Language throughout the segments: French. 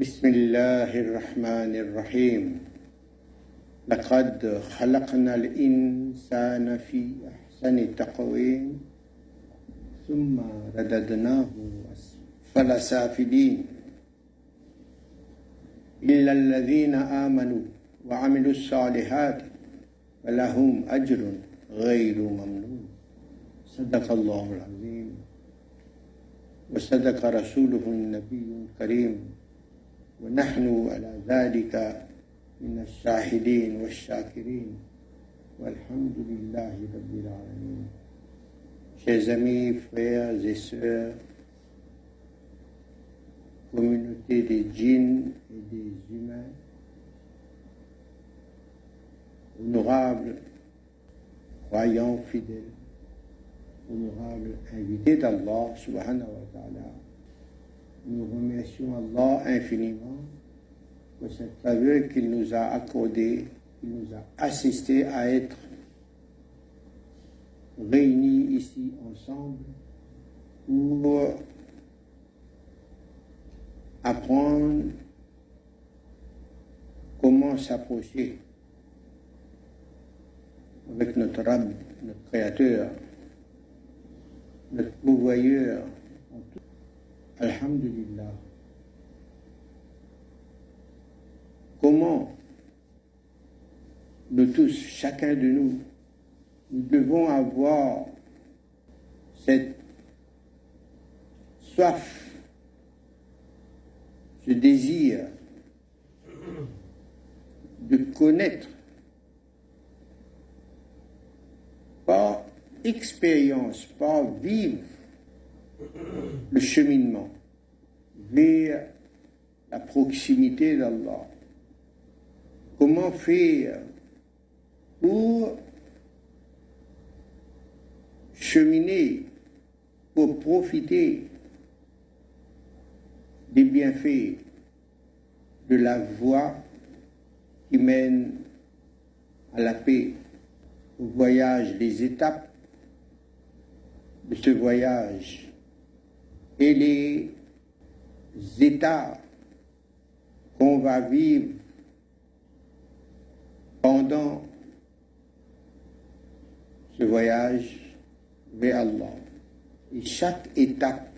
بسم الله الرحمن الرحيم لقد خلقنا الإنسان في أحسن تقويم ثم رددناه أسفل سافلين إلا الذين آمنوا وعملوا الصالحات فلهم أجر غير ممنون صدق الله العظيم وصدق رسوله النبي الكريم ونحن على ذلك من الشاهدين والشاكرين والحمد لله رب العالمين Chers amis, frères et sœurs, communauté des djinns et des humains, honorables croyants fidèles, honorables invités d'Allah subhanahu wa ta'ala, nous remercions Allah infiniment pour cette faveur qu'il nous a accordée, qu'il nous a assisté à être réunis ici ensemble pour apprendre comment s'approcher avec notre Rab, notre Créateur, notre pourvoyeur. Alhamdulillah. Comment nous tous, chacun de nous, nous devons avoir cette soif, ce désir de connaître par expérience, par vivre le cheminement vers la proximité d'Allah. Comment faire pour cheminer, pour profiter des bienfaits de la voie qui mène à la paix, au voyage, les étapes de ce voyage et les états qu'on va vivre pendant ce voyage vers Allah. Et chaque étape,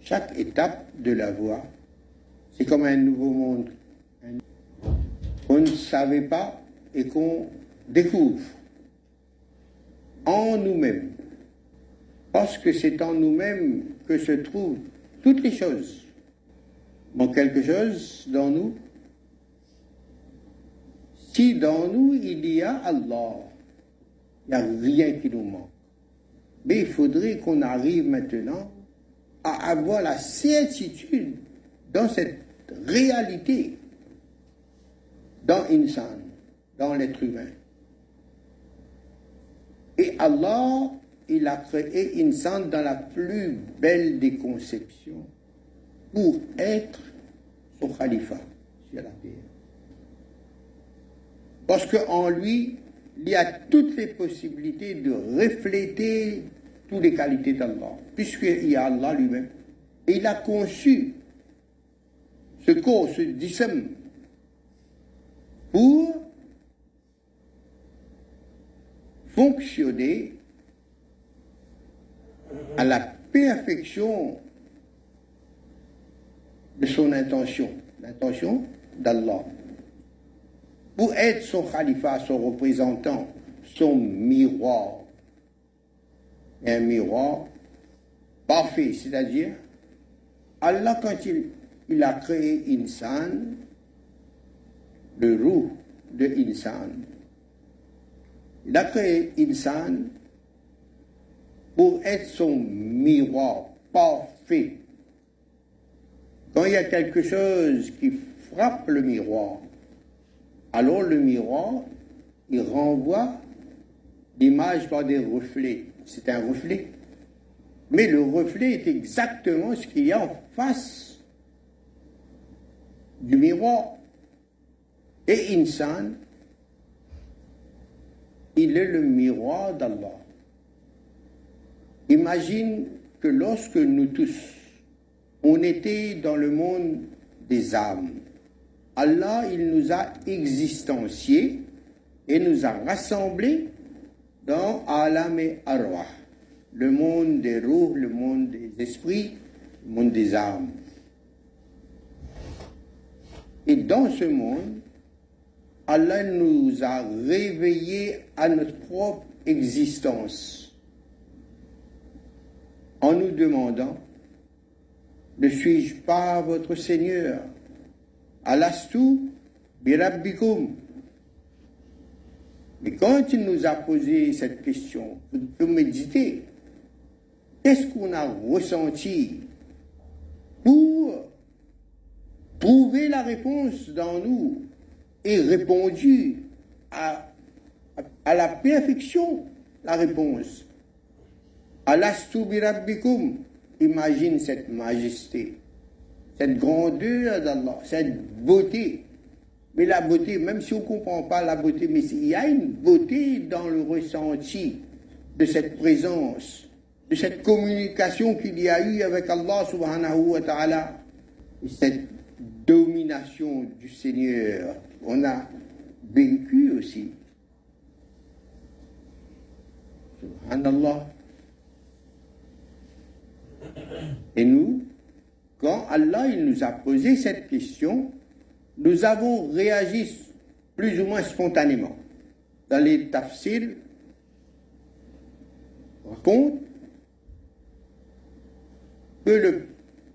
chaque étape de la voie, c'est comme un nouveau monde qu'on ne savait pas et qu'on découvre en nous-mêmes. Parce que c'est en nous-mêmes que se trouvent toutes les choses. Manque quelque chose dans nous Si dans nous il y a Allah, il n'y a rien qui nous manque. Mais il faudrait qu'on arrive maintenant à avoir la certitude dans cette réalité, dans Insan, dans l'être humain. Et Allah, il a créé Insan dans la plus belle des conceptions pour être son khalifa sur la terre. Parce qu'en lui, il y a toutes les possibilités de refléter toutes les qualités d'Allah, puisqu'il y a Allah lui-même. Et il a conçu ce corps, ce disem, pour fonctionner à la perfection de son intention, l'intention d'Allah pour être son khalifa, son représentant, son miroir. un miroir parfait, c'est-à-dire Allah quand il, il, a créé Insan, le roux de Insan, il a créé Insan pour être son miroir parfait. Quand il y a quelque chose qui frappe le miroir, alors le miroir, il renvoie l'image par des reflets. C'est un reflet. Mais le reflet est exactement ce qu'il y a en face du miroir. Et Insan, il est le miroir d'Allah. Imagine que lorsque nous tous, on était dans le monde des âmes. Allah, il nous a existenciés et nous a rassemblés dans Alam et Arwah, le monde des roues, le monde des esprits, le monde des âmes. Et dans ce monde, Allah nous a réveillés à notre propre existence en nous demandant Ne suis-je pas votre Seigneur? Alastu birabbikum Mais quand il nous a posé cette question, vous pouvez méditer. Qu'est-ce qu'on a ressenti pour trouver la réponse dans nous? Et répondu à la perfection la réponse. Alastu birabbikum. Imagine cette majesté, cette grandeur d'Allah, cette beauté. Mais la beauté, même si on ne comprend pas la beauté, mais il y a une beauté dans le ressenti de cette présence, de cette communication qu'il y a eu avec Allah subhanahu wa ta'ala. Cette domination du Seigneur, on a vécu aussi. Subhanallah. Et nous, quand Allah il nous a posé cette question, nous avons réagi plus ou moins spontanément. Dans les tafsirs, raconte que le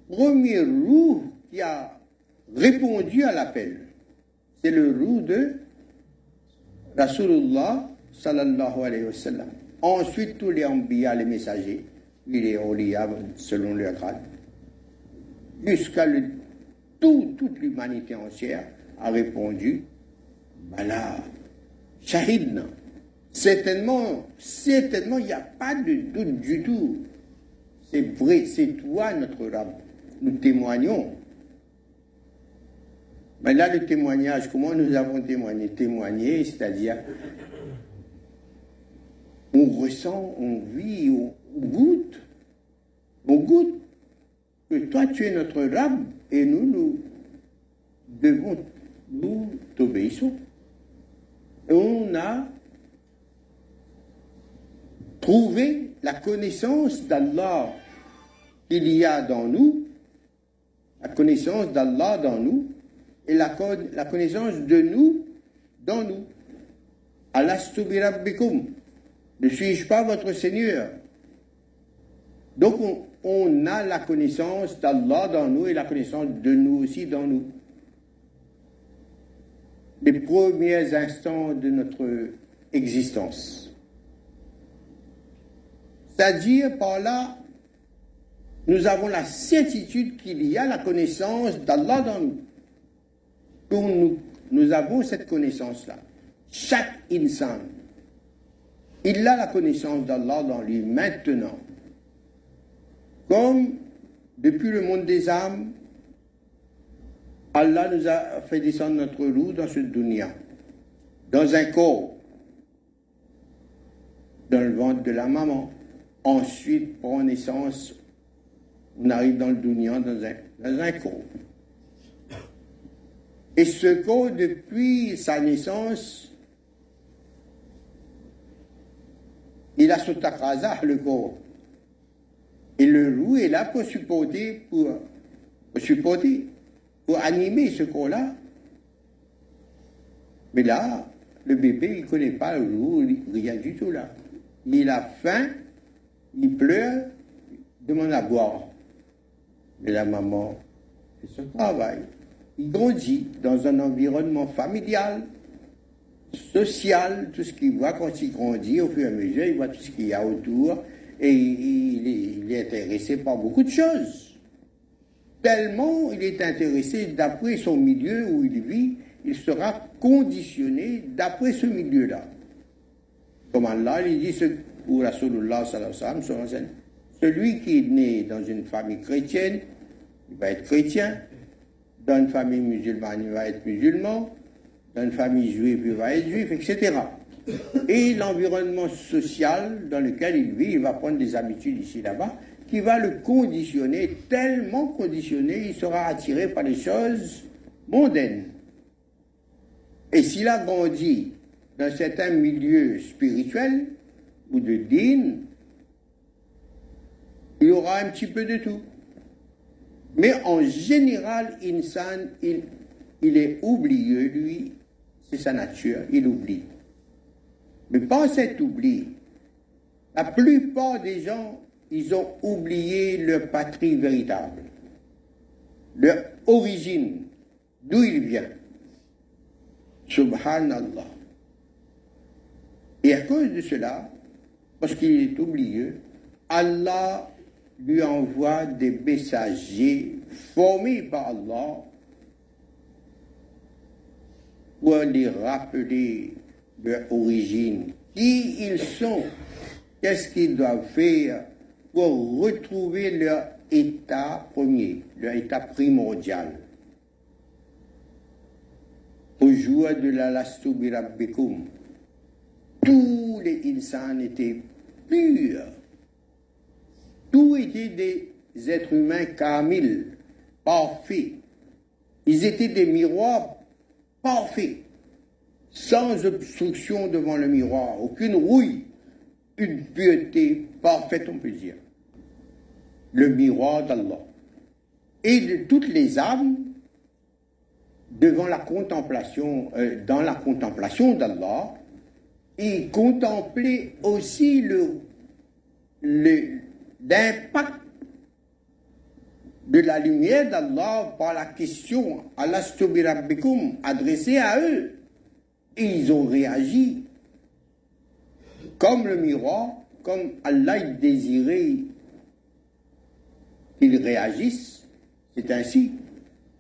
premier roux qui a répondu à l'appel, c'est le roux de Rasulullah sallallahu alayhi wa sallam. Ensuite, tous les ambiya, les messagers, les awliya selon leur grade, jusqu'à tout, toute l'humanité entière a répondu Bala, Shahidna. Certainement, certainement, il n'y a pas de doute du tout. C'est vrai, c'est toi notre Rab. Nous témoignons. Mais là, le témoignage, comment nous avons témoigné? Témoigner, c'est-à-dire on ressent, on vit, on, goûte, on goûte que toi tu es notre Rab et nous, nous devons, nous t'obéissons. Et on a trouvé la connaissance d'Allah qu'il y a dans nous, la connaissance d'Allah dans nous, et la, connaissance de nous dans nous. Alastu birabbikum. Ne suis-je pas votre Seigneur? Donc on, a la connaissance d'Allah dans nous et la connaissance de nous aussi dans nous. Les premiers instants de notre existence. C'est-à-dire par là, nous avons la certitude qu'il y a la connaissance d'Allah dans nous. nous, nous avons cette connaissance-là. Chaque insan, il a la connaissance d'Allah dans lui maintenant. Comme depuis le monde des âmes, Allah nous a fait descendre notre loup dans ce dunya, dans un corps, dans le ventre de la maman. Ensuite, prend naissance, on arrive dans le dunya, dans un, dans un corps. Et ce corps, depuis sa naissance, il a son le corps. Et le loup est là pour supporter, pour, supporter, pour animer ce corps-là. Mais là, le bébé, il ne connaît pas le loup, rien du tout là. Il a faim, il pleure, il demande à boire. Mais la maman fait son travail. Il grandit dans un environnement familial, social, tout ce qu'il voit quand il grandit, au fur et à mesure, il voit tout ce qu'il y a autour, et il est, intéressé par beaucoup de choses. Tellement il est intéressé d'après son milieu où il vit, il sera conditionné d'après ce milieu-là. Comme Allah, il dit, Rasulullah sallallahu celui qui est né dans une famille chrétienne, il va être chrétien, dans une famille musulmane, il va être musulman, dans une famille juive, il va être juif, etc. Et l'environnement social dans lequel il vit, il va prendre des habitudes ici là-bas qui va le conditionner, tellement conditionné, il sera attiré par les choses mondaines. Et s'il a grandi dans certains milieux spirituels ou de din, il aura un petit peu de tout. Mais en général, Insan, il, il est oublieux, lui, c'est sa nature, il oublie. Mais pas cet oubli. La plupart des gens, ils ont oublié leur patrie véritable, leur origine, d'où il vient. Subhanallah. Et à cause de cela, parce qu'il est oublieux, Allah lui envoie des messagers formés par Allah pour les rappeler leur origine, qui ils sont, qu'est-ce qu'ils doivent faire pour retrouver leur état premier, leur état primordial? Au jour de la Lastubirabbikum, tous les insans étaient purs tous étaient des êtres humains kamil, parfaits. Ils étaient des miroirs parfaits, sans obstruction devant le miroir, aucune rouille, une pureté parfaite, on peut dire. Le miroir d'Allah. Et de toutes les âmes, devant la contemplation, euh, dans la contemplation d'Allah, ils contemplaient aussi le, d'impact de la lumière d'Allah par la question Rabbikum adressée à eux. Ils ont réagi comme le miroir, comme Allah désirait qu'ils réagissent. C'est ainsi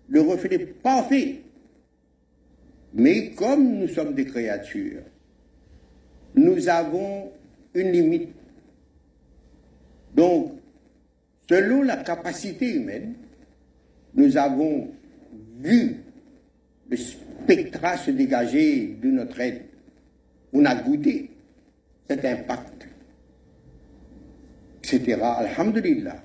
le reflet parfait. Mais comme nous sommes des créatures, nous avons une limite donc, selon la capacité humaine, nous avons vu le spectre se dégager de notre aide. On a goûté cet impact, etc. Alhamdulillah.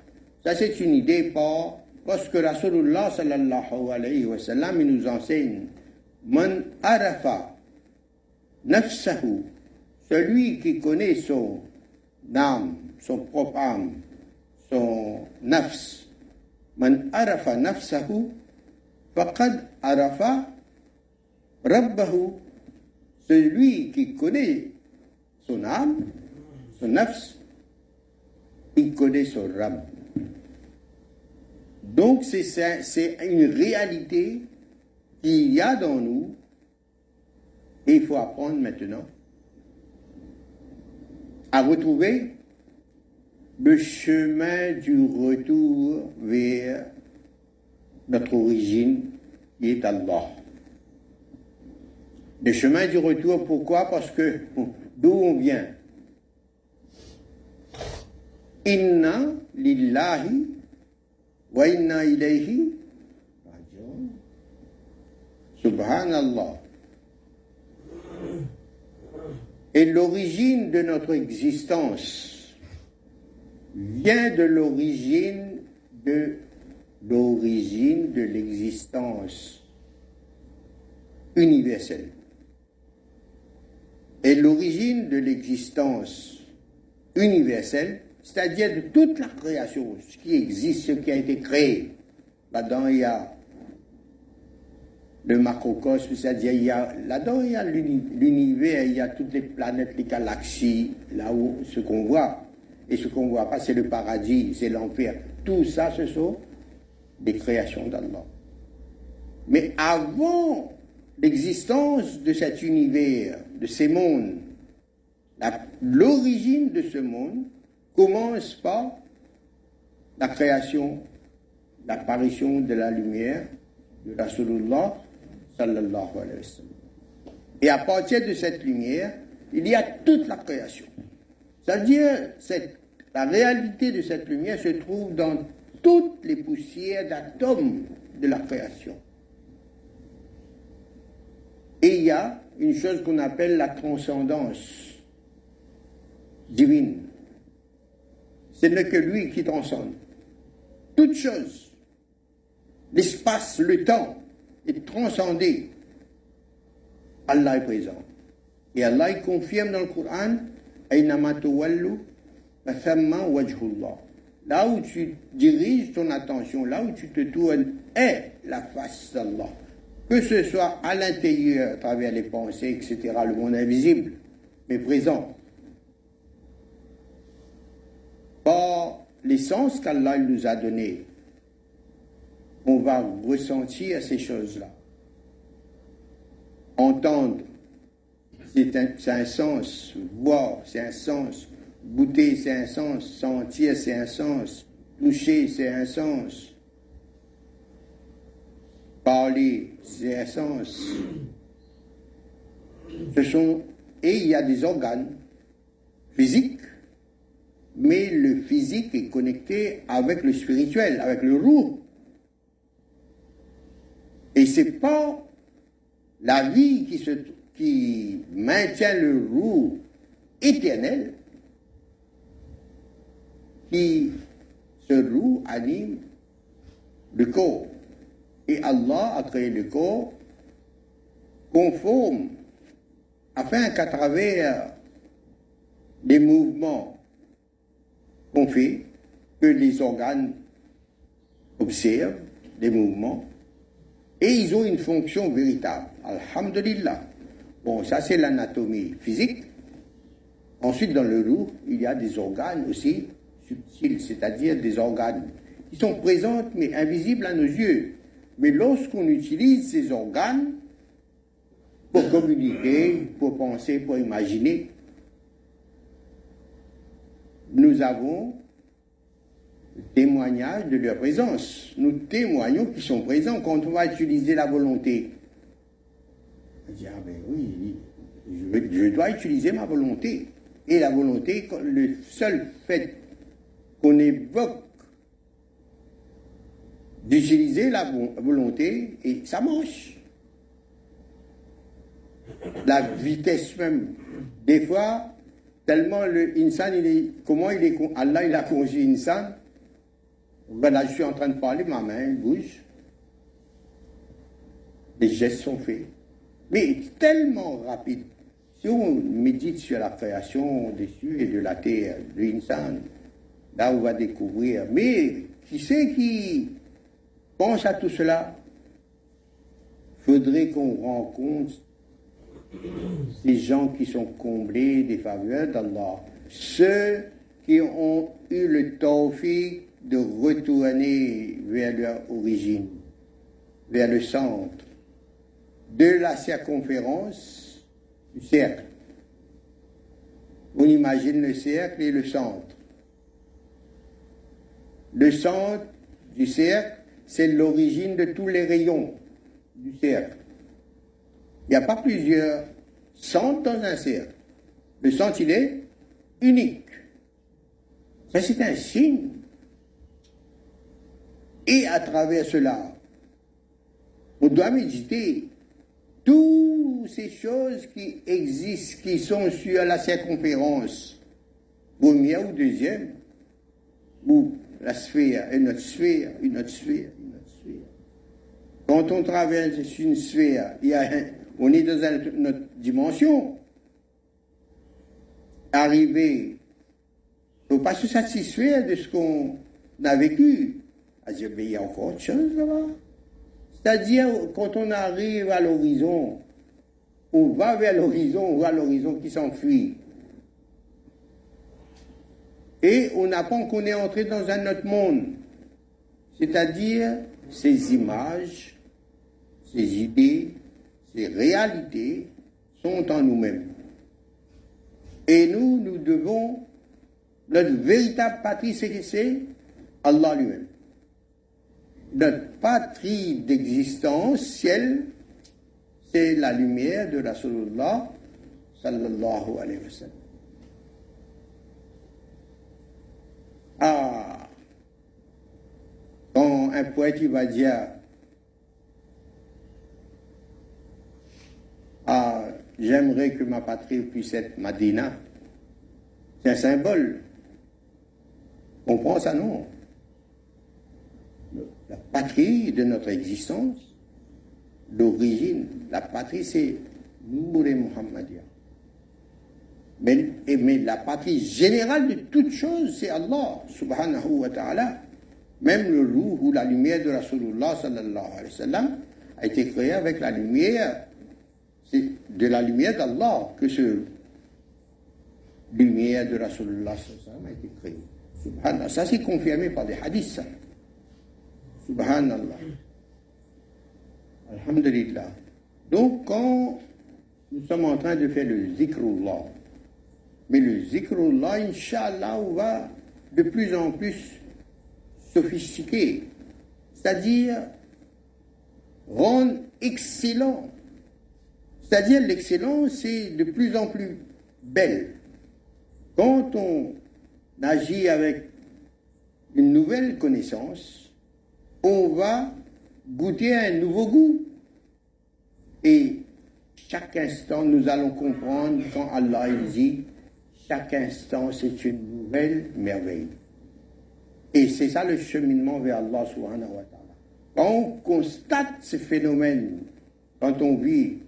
Ça, c'est une idée pas parce que Rasulullah sallallahu alayhi wa sallam nous enseigne Man arafa nafsahu, celui qui connaît son âme, son propre âme, son nafs. Man arafa nafsahu, faqad arafa rabbahu. Celui qui connaît son âme, son nafs, il connaît son rab. Donc c'est une réalité qu'il y a dans nous et il faut apprendre maintenant à retrouver le chemin du retour vers notre origine qui est Allah. Le chemin du retour, pourquoi? Parce que d'où on vient? Inna lillahi wa inna ilayhi Subhanallah. Et l'origine de notre existence vient de l'origine de l'origine de l'existence universelle. Et l'origine de l'existence universelle, c'est-à-dire de toute la création, ce qui existe, ce qui a été créé. Là-dedans, il y a le macrocosme, c'est-à-dire il y a là-dedans il y a l'univers, il y a toutes les planètes, les galaxies, là où ce qu'on voit. Et ce qu'on voit pas, c'est le paradis, c'est l'enfer. Tout ça, ce sont des créations d'Allah. Mais avant l'existence de cet univers, de ces mondes, l'origine de ce monde commence par la création, l'apparition de la lumière de Rasulullah sallallahu alayhi wa sallam. Et à partir de cette lumière, il y a toute la création. C'est-à-dire, la réalité de cette lumière se trouve dans toutes les poussières d'atomes de la création. Et il y a une chose qu'on appelle la transcendance divine. Ce n'est que lui qui transcende. Toute chose, l'espace, le temps, est transcendé. Allah est présent. Et Allah confirme dans le Coran, Là où tu diriges ton attention, là où tu te tournes, est la face d'Allah. Que ce soit à l'intérieur, à travers les pensées, etc., le monde invisible, mais présent. Par l'essence qu'Allah nous a donnée, on va ressentir ces choses-là. Entendre, c'est un, sens. Voir, c'est un sens. Goûter, c'est un sens. Sentir, c'est un sens. Toucher, c'est un sens. Parler, c'est un sens. Ce sont, et il y a des organes physiques, mais le physique est connecté avec le spirituel, avec le roux. Et c'est pas la vie qui, se, qui maintient le roux éternel qui ce roux anime le corps. Et Allah a créé le corps conforme afin qu'à travers les mouvements qu'on fait, que les organes observent les mouvements, et ils ont une fonction véritable. Alhamdulillah. Bon, ça c'est l'anatomie physique. Ensuite, dans le loup, il y a des organes aussi subtils, c'est-à-dire des organes qui sont présents mais invisibles à nos yeux. Mais lorsqu'on utilise ces organes pour communiquer, pour penser, pour imaginer, nous avons témoignage de leur présence. Nous témoignons qu'ils sont présents quand on va utiliser la volonté. On dit, ah ben oui, je, dois utiliser ma volonté. Et la volonté, le seul fait qu'on évoque d'utiliser la volonté, et ça marche. La vitesse même. Des fois, tellement le insan, il est, comment il est, Allah il a conçu insan, ben là, je suis en train de parler, ma main bouge. Les gestes sont faits. Mais tellement rapide. Si on médite sur la création des cieux et de la terre, de l'insan, là on va découvrir. Mais qui c'est qui pense à tout cela Faudrait qu'on rencontre ces gens qui sont comblés des faveurs d'Allah. Ceux qui ont eu le tawfiq de retourner vers leur origine, vers le centre de la circonférence du cercle. On imagine le cercle et le centre. Le centre du cercle, c'est l'origine de tous les rayons du cercle. Il n'y a pas plusieurs centres dans un cercle. Le centre, unique. Ça, c'est un signe et à travers cela, on doit méditer toutes ces choses qui existent, qui sont sur la circonférence, première ou deuxième, ou la sphère, une autre sphère, une autre sphère. Quand on traverse une sphère, on est dans une autre dimension. Arriver, il ne faut pas se satisfaire de ce qu'on a vécu il y a encore autre chose là-bas. C'est-à-dire, quand on arrive à l'horizon, on va vers l'horizon, on voit l'horizon qui s'enfuit. Et on apprend qu'on est entré dans un autre monde. C'est-à-dire, ces images, ces idées, ces réalités sont en nous-mêmes. Et nous, nous devons, notre véritable patrie, c'est Allah lui-même notre patrie d'existence, ciel, c'est la lumière de Rasulullah sallallahu alayhi wa sallam. Ah, quand un poète va dire Ah, j'aimerais que ma patrie puisse être Madina, c'est un symbole. comprend ça Non. La patrie de notre existence, l'origine, la patrie, c'est Nour et Muhammadia. Mais, mais la patrie générale de toutes choses, c'est Allah, subhanahu wa ta'ala. Même le loup ou la lumière de Rasulullah sallallahu alayhi wa sallam a été créé avec la lumière, de la lumière d'Allah que ce lumière de Rasulullah a été créé. Subhanallah. Ça, c'est confirmé par des hadiths. Subhanallah. Alhamdulillah. Donc, quand nous sommes en train de faire le zikrullah, mais le zikrullah, Inch'Allah, va de plus en plus sophistiqué, c'est-à-dire rendre excellent. C'est-à-dire l'excellence, c'est de plus en plus belle. Quand on agit avec une nouvelle connaissance, on va goûter un nouveau goût. Et chaque instant, nous allons comprendre quand Allah dit, chaque instant, c'est une nouvelle merveille. Et c'est ça le cheminement vers Allah. Quand on constate ces phénomènes, quand on vit,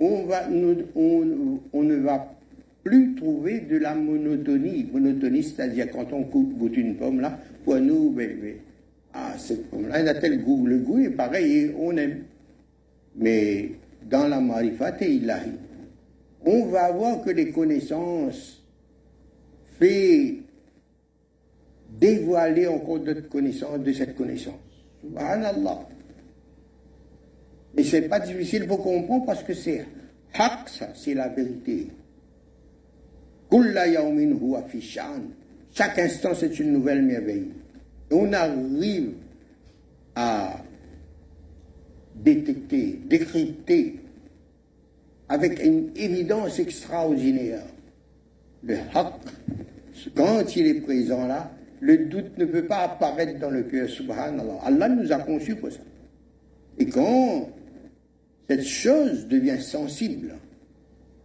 on, ne va plus trouver de la monotonie. Monotonie, c'est-à-dire quand on coupe, goûte une pomme là, pour nous, ben, ben, ah, cette pomme-là, elle a tel goût. Le goût est pareil, on aime. Mais dans la marifat et ilahi, on va voir que les connaissances fait dévoiler encore d'autres connaissances de cette connaissance. Subhanallah. Et c'est pas difficile pour comprendre parce que c'est haq, ça, c'est la vérité. Chaque instant, c'est une nouvelle merveille. Et on arrive à détecter, décrypter avec une évidence extraordinaire le haq. Quand il est présent là, le doute ne peut pas apparaître dans le cœur, subhanallah. Allah nous a conçus pour ça. Et quand cette chose devient sensible,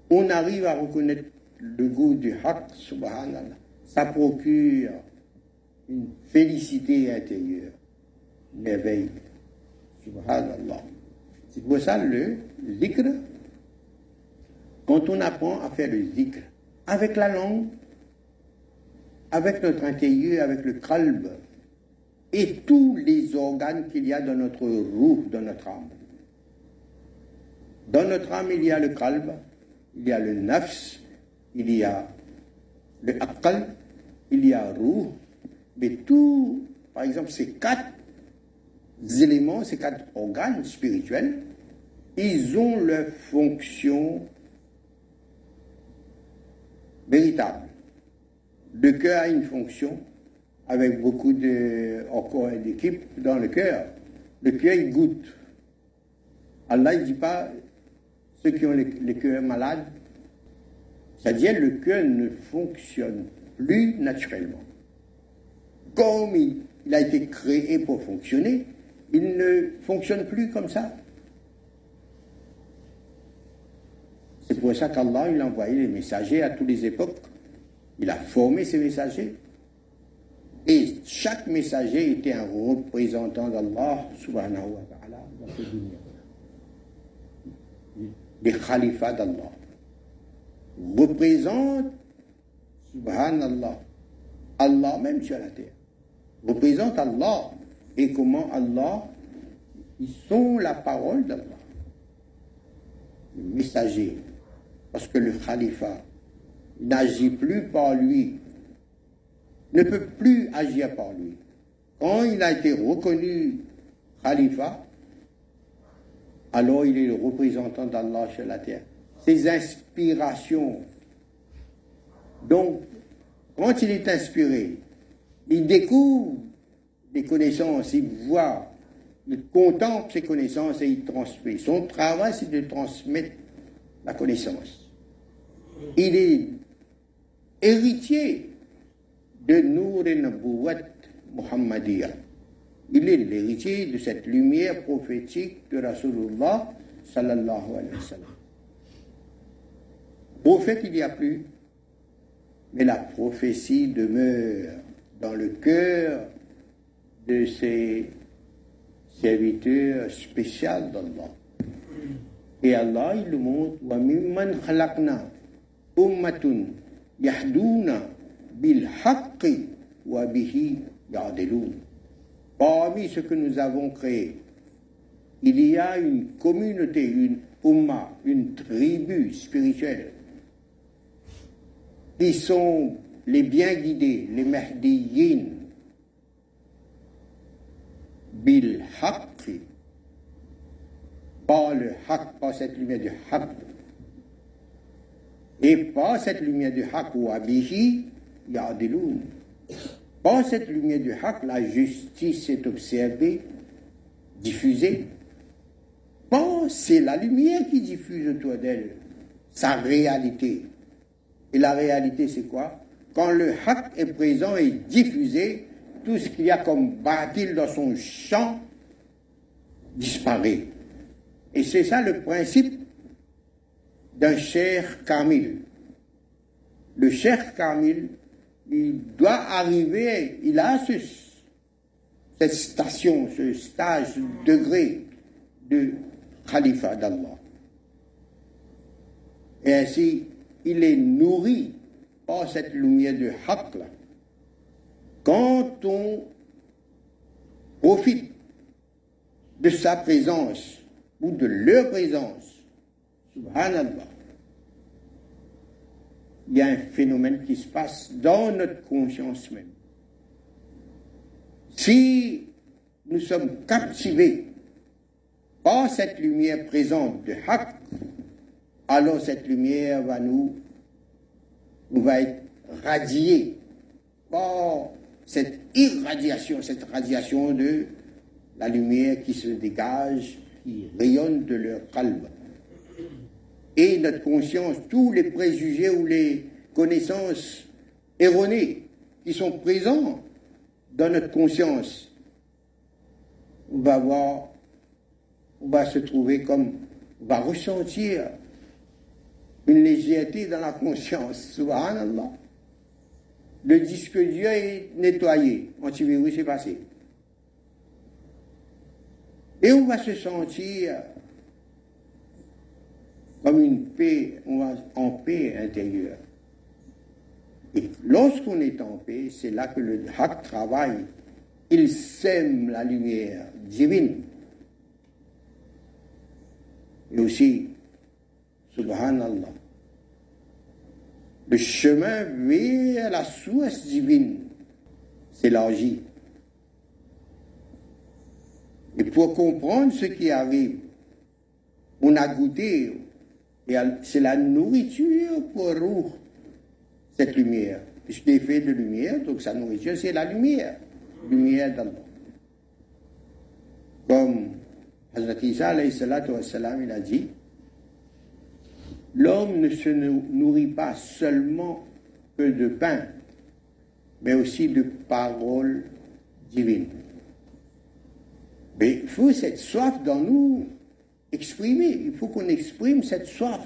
on arrive à reconnaître le goût du haq, subhanallah. Ça procure une félicité intérieure, une merveille, subhanallah. C'est pour ça le zikr, quand on apprend à faire le zikr avec la langue, avec notre intérieur, avec le kalb, et tous les organes qu'il y a dans notre roue, dans notre âme. Dans notre âme, il y a le kalb, il y a le nafs, il y a le akal, il y a roue, mais tout, par exemple, ces quatre éléments, ces quatre organes spirituels, ils ont leur fonction véritable. Le cœur a une fonction avec beaucoup de, encore d'équipes dans le cœur. Le cœur, il goûte. Allah ne dit pas ceux qui ont le, cœur malade, c'est-à-dire le cœur ne fonctionne plus naturellement. Comme il a été créé pour fonctionner, il ne fonctionne plus comme ça. C'est pour ça qu'Allah, il a envoyé les messagers à toutes les époques il a formé ses messagers. Et chaque messager était un représentant d'Allah, subhanahu wa ta'ala, dans ce. Les khalifas d'Allah. Représente, subhanallah, Allah même sur la terre. Représente Allah. Et comment Allah, ils sont la parole d'Allah. Les messagers. Parce que le khalifa, n'agit plus par lui, ne peut plus agir par lui. Quand il a été reconnu khalifa, alors il est le représentant d'Allah sur la terre. Ses inspirations. Donc, quand il est inspiré, il découvre des connaissances, il voit, il contemple ses connaissances et il transmet. Son travail, c'est de transmettre la connaissance. Il est héritier de Nour et Muhammadiyah. Il est l'héritier de cette lumière prophétique de Rasulullah sallallahu alayhi wa sallam. Prophète, il n'y a plus, mais la prophétie demeure dans le cœur de ses serviteurs spéciaux d'Allah. Et Allah, il nous montre Wa mimman khalaqna ummatun yahduna bil haqqi wa bihi. Parmi ce que nous avons créé, il y a une communauté, une umma, une tribu spirituelle, qui sont les bien guidés, les mahdiyin, bil haqqi, pas le haqq, pas cette lumière du haqq, et pas cette lumière du haqq ou abihi yadiloun. Pas cette lumière du haqq, la justice est observée, diffusée. Pas c'est la lumière qui diffuse autour d'elle, sa réalité. Et la réalité, c'est quoi? Quand le haq est présent et diffusé, tout ce qu'il y a comme bâtil dans son champ disparaît. Et c'est ça le principe d'un cher Kamil. Le cher Kamil, il doit arriver, il a ce, cette station, ce stage, degré de Khalifa d'Allah. Et ainsi, il est nourri par cette lumière de haq Quand on profite de sa présence ou de leur présence, subhanallah, il y a un phénomène qui se passe dans notre conscience même. Si nous sommes captivés par cette lumière présente de Haqq, alors cette lumière va nous, va être radiée par cette irradiation, cette radiation de la lumière qui se dégage, qui rayonne de leur calme et notre conscience, tous les préjugés ou les connaissances erronées qui sont présents dans notre conscience, on va voir, on va se trouver comme, on va ressentir une légèreté dans la conscience, subhanallah. Le disque Dieu est nettoyé, antivirus est passé. Et on va se sentir comme une paix, en paix intérieure. Et lorsqu'on est en paix, c'est là que le Hak travaille. Il sème la lumière divine. Et aussi, subhanallah, le chemin vers la source divine s'élargit. Et pour comprendre ce qui arrive, on a goûté et c'est la nourriture pour cette lumière. Puisqu'il est fait de lumière, donc sa nourriture, c'est la lumière. Lumière d'Allah. Comme Hazrat Isa, il a dit, l'homme ne se nourrit pas seulement que de pain, mais aussi de paroles divines. Mais il faut cette soif dans nous exprimer. Il faut qu'on exprime cette soif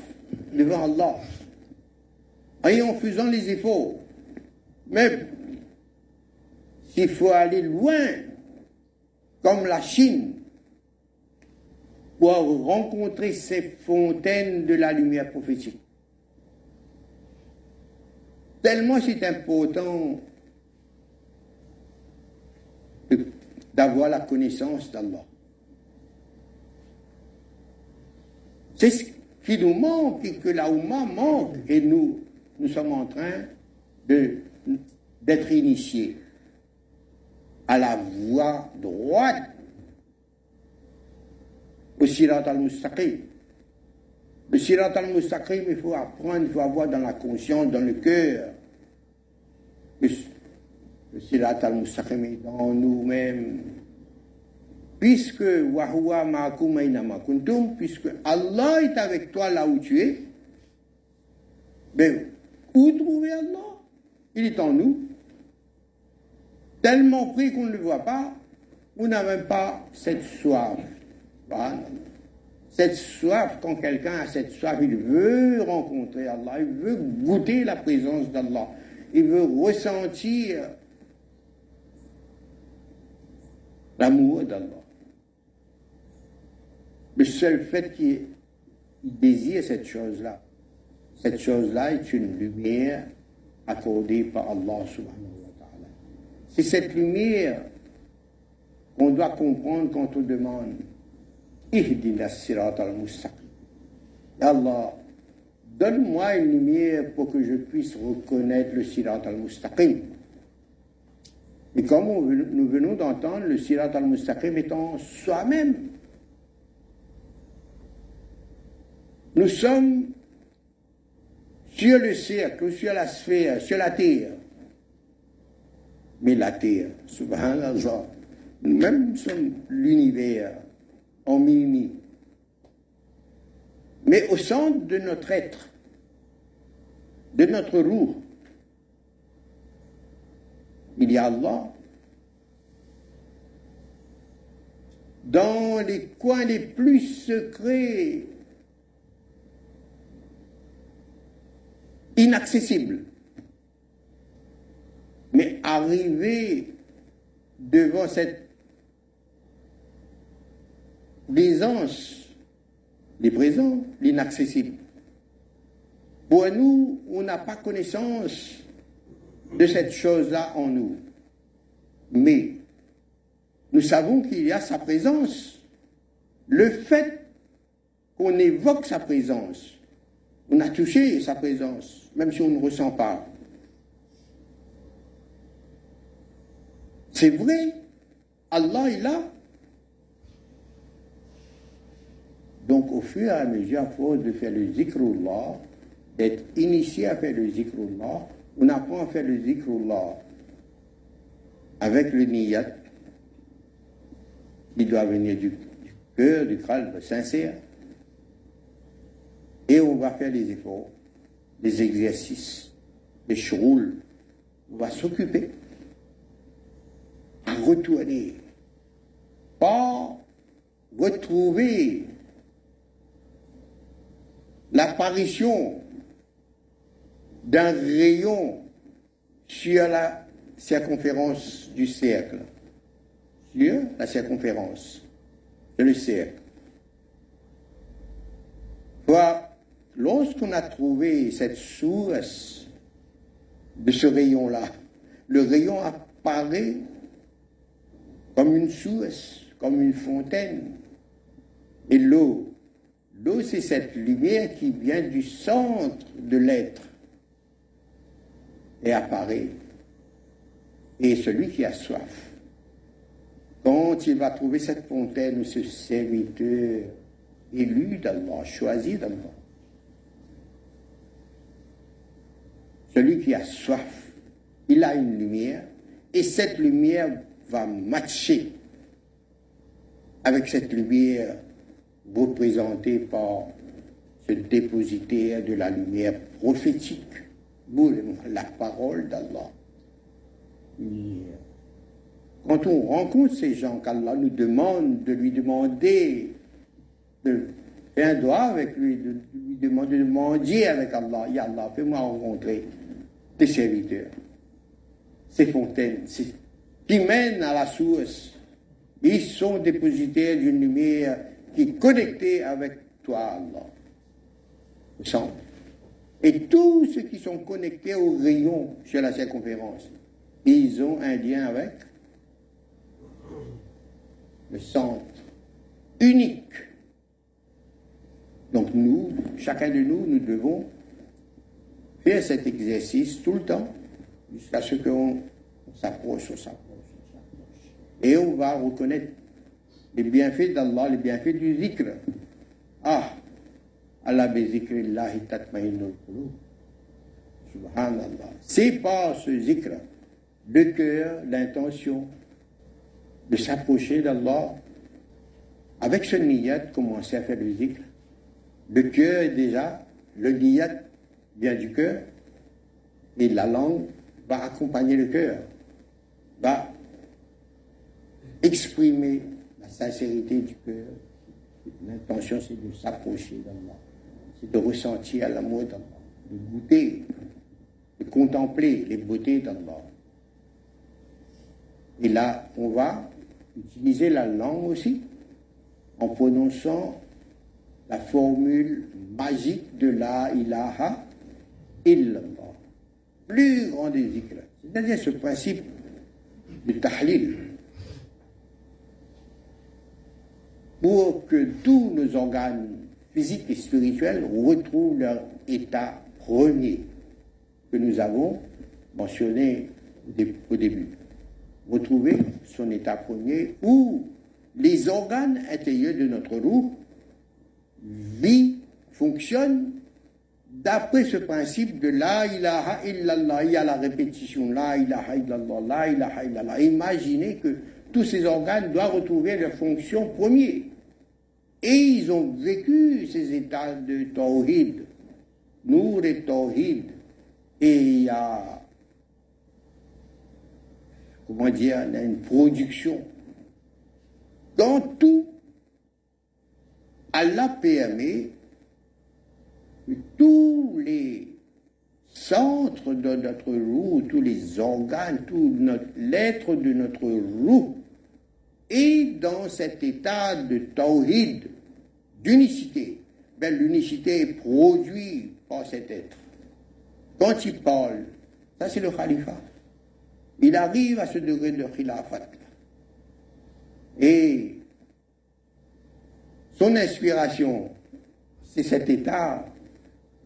devant Allah. Et en faisant les efforts. Mais s'il faut aller loin, comme la Chine, pour rencontrer ces fontaines de la lumière prophétique. Tellement c'est important d'avoir la connaissance d'Allah. C'est ce qui nous manque et que la Ouma manque. Et nous, nous sommes en train d'être initiés à la voie droite au Sirat al-Mustaqim. Le Sirat al-Mustaqim, il faut apprendre, il faut avoir dans la conscience, dans le cœur. Le, Sirat al-Mustaqim est dans nous-mêmes puisque puisque Allah est avec toi là où tu es, ben, où trouver Allah? Il est en nous. Tellement pris qu'on ne le voit pas, on n'a même pas cette soif. Cette soif, quand quelqu'un a cette soif, il veut rencontrer Allah, il veut goûter la présence d'Allah, il veut ressentir l'amour d'Allah. Le seul fait qu'il désire cette chose-là, cette chose-là est une lumière accordée par Allah subhanahu wa ta'ala. C'est cette lumière qu'on doit comprendre quand on demande Ihdina sirat al-mustaqim. Allah, donne-moi une lumière pour que je puisse reconnaître le sirat al-mustaqim. Et comme nous venons d'entendre, le sirat al-mustaqim étant soi-même. Nous sommes sur le cercle, sur la sphère, sur la terre. Mais la terre, subhanallah, nous-mêmes sommes l'univers en mini. Mais au centre de notre être, de notre roue, il y a Allah. Dans les coins les plus secrets, inaccessibles, mais arriver devant cette l'aisance, les présents, l'inaccessible. Pour nous, on n'a pas connaissance de cette chose-là en nous. Mais nous savons qu'il y a sa présence. Le fait qu'on évoque sa présence, on a touché sa présence, même si on ne ressent pas. C'est vrai, Allah est là. Donc au fur et à mesure, à force de faire le zikrullah, d'être initié à faire le zikrullah, on apprend à faire le zikrullah avec le niyat, qui doit venir du, cœur, du crâne sincère. Et on va faire des efforts, des exercices, des chroules. On va s'occuper à retourner, pas retrouver l'apparition d'un rayon sur la circonférence du cercle, sur la circonférence, de le cercle. Lorsqu'on a trouvé cette source de ce rayon-là, le rayon apparaît comme une source, comme une fontaine, et l'eau L'eau, c'est cette lumière qui vient du centre de l'être et apparaît. Et celui qui a soif, quand il va trouver cette fontaine ou ce serviteur élu d'Allah, choisi d'Allah, celui qui a soif, il a une lumière, et cette lumière va matcher avec cette lumière représenté par ce dépositaire de la lumière prophétique, la parole d'Allah. Quand on rencontre ces gens qu'Allah nous demande de lui demander de faire un doigt avec lui, de lui demander de mendier avec Allah, Ya Allah, fais-moi rencontrer tes serviteurs, ces fontaines qui mènent à la source. Ils sont dépositaires d'une lumière qui est connecté avec toi, Allah. Centre. Et tous ceux qui sont connectés au rayon sur la circonférence, ils ont un lien avec le centre unique. Donc nous, chacun de nous, nous devons faire cet exercice tout le temps, jusqu'à ce qu'on s'approche, on s'approche. Et on va reconnaître les bienfaits d'Allah, les bienfaits du zikr. Ah, Allah bi zikrillahi tatma'innul qulub. Subhanallah. C'est par ce zikr, le cœur, l'intention de s'approcher d'Allah. Avec ce niyat, commencer à faire le zikr. Le cœur déjà, le niyat vient du cœur, et la langue va accompagner le cœur, va exprimer sincérité du cœur. L'intention, c'est de s'approcher d'Allah, c'est de ressentir l'amour d'Allah, de goûter, de contempler les beautés d'Allah. Et là, on va utiliser la langue aussi, en prononçant la formule magique de la ilaha illallah. Plus grand des C'est-à-dire ce principe du tahlil. Pour que tous nos organes physiques et spirituels retrouvent leur état premier que nous avons mentionné au début. Retrouver son état premier où les organes intérieurs de notre roue vie fonctionnent d'après ce principe de la ilaha illallah. Il y a la répétition la ilaha illallah, la ilaha illallah. Imaginez que tous ces organes doivent retrouver leur fonction première. Et ils ont vécu ces états de tawhid, Nour et tawhid. Et il y a, comment dire, une production. Dans tout, Allah permet tous les centres de notre roue, tous les organes, tout l'être de notre roue est dans cet état de tawhid, d'unicité. Ben, l'unicité est produite par cet être. Quand il parle, ça c'est le khalifa. Il arrive à ce degré de khilafat. Et son inspiration, c'est cet état,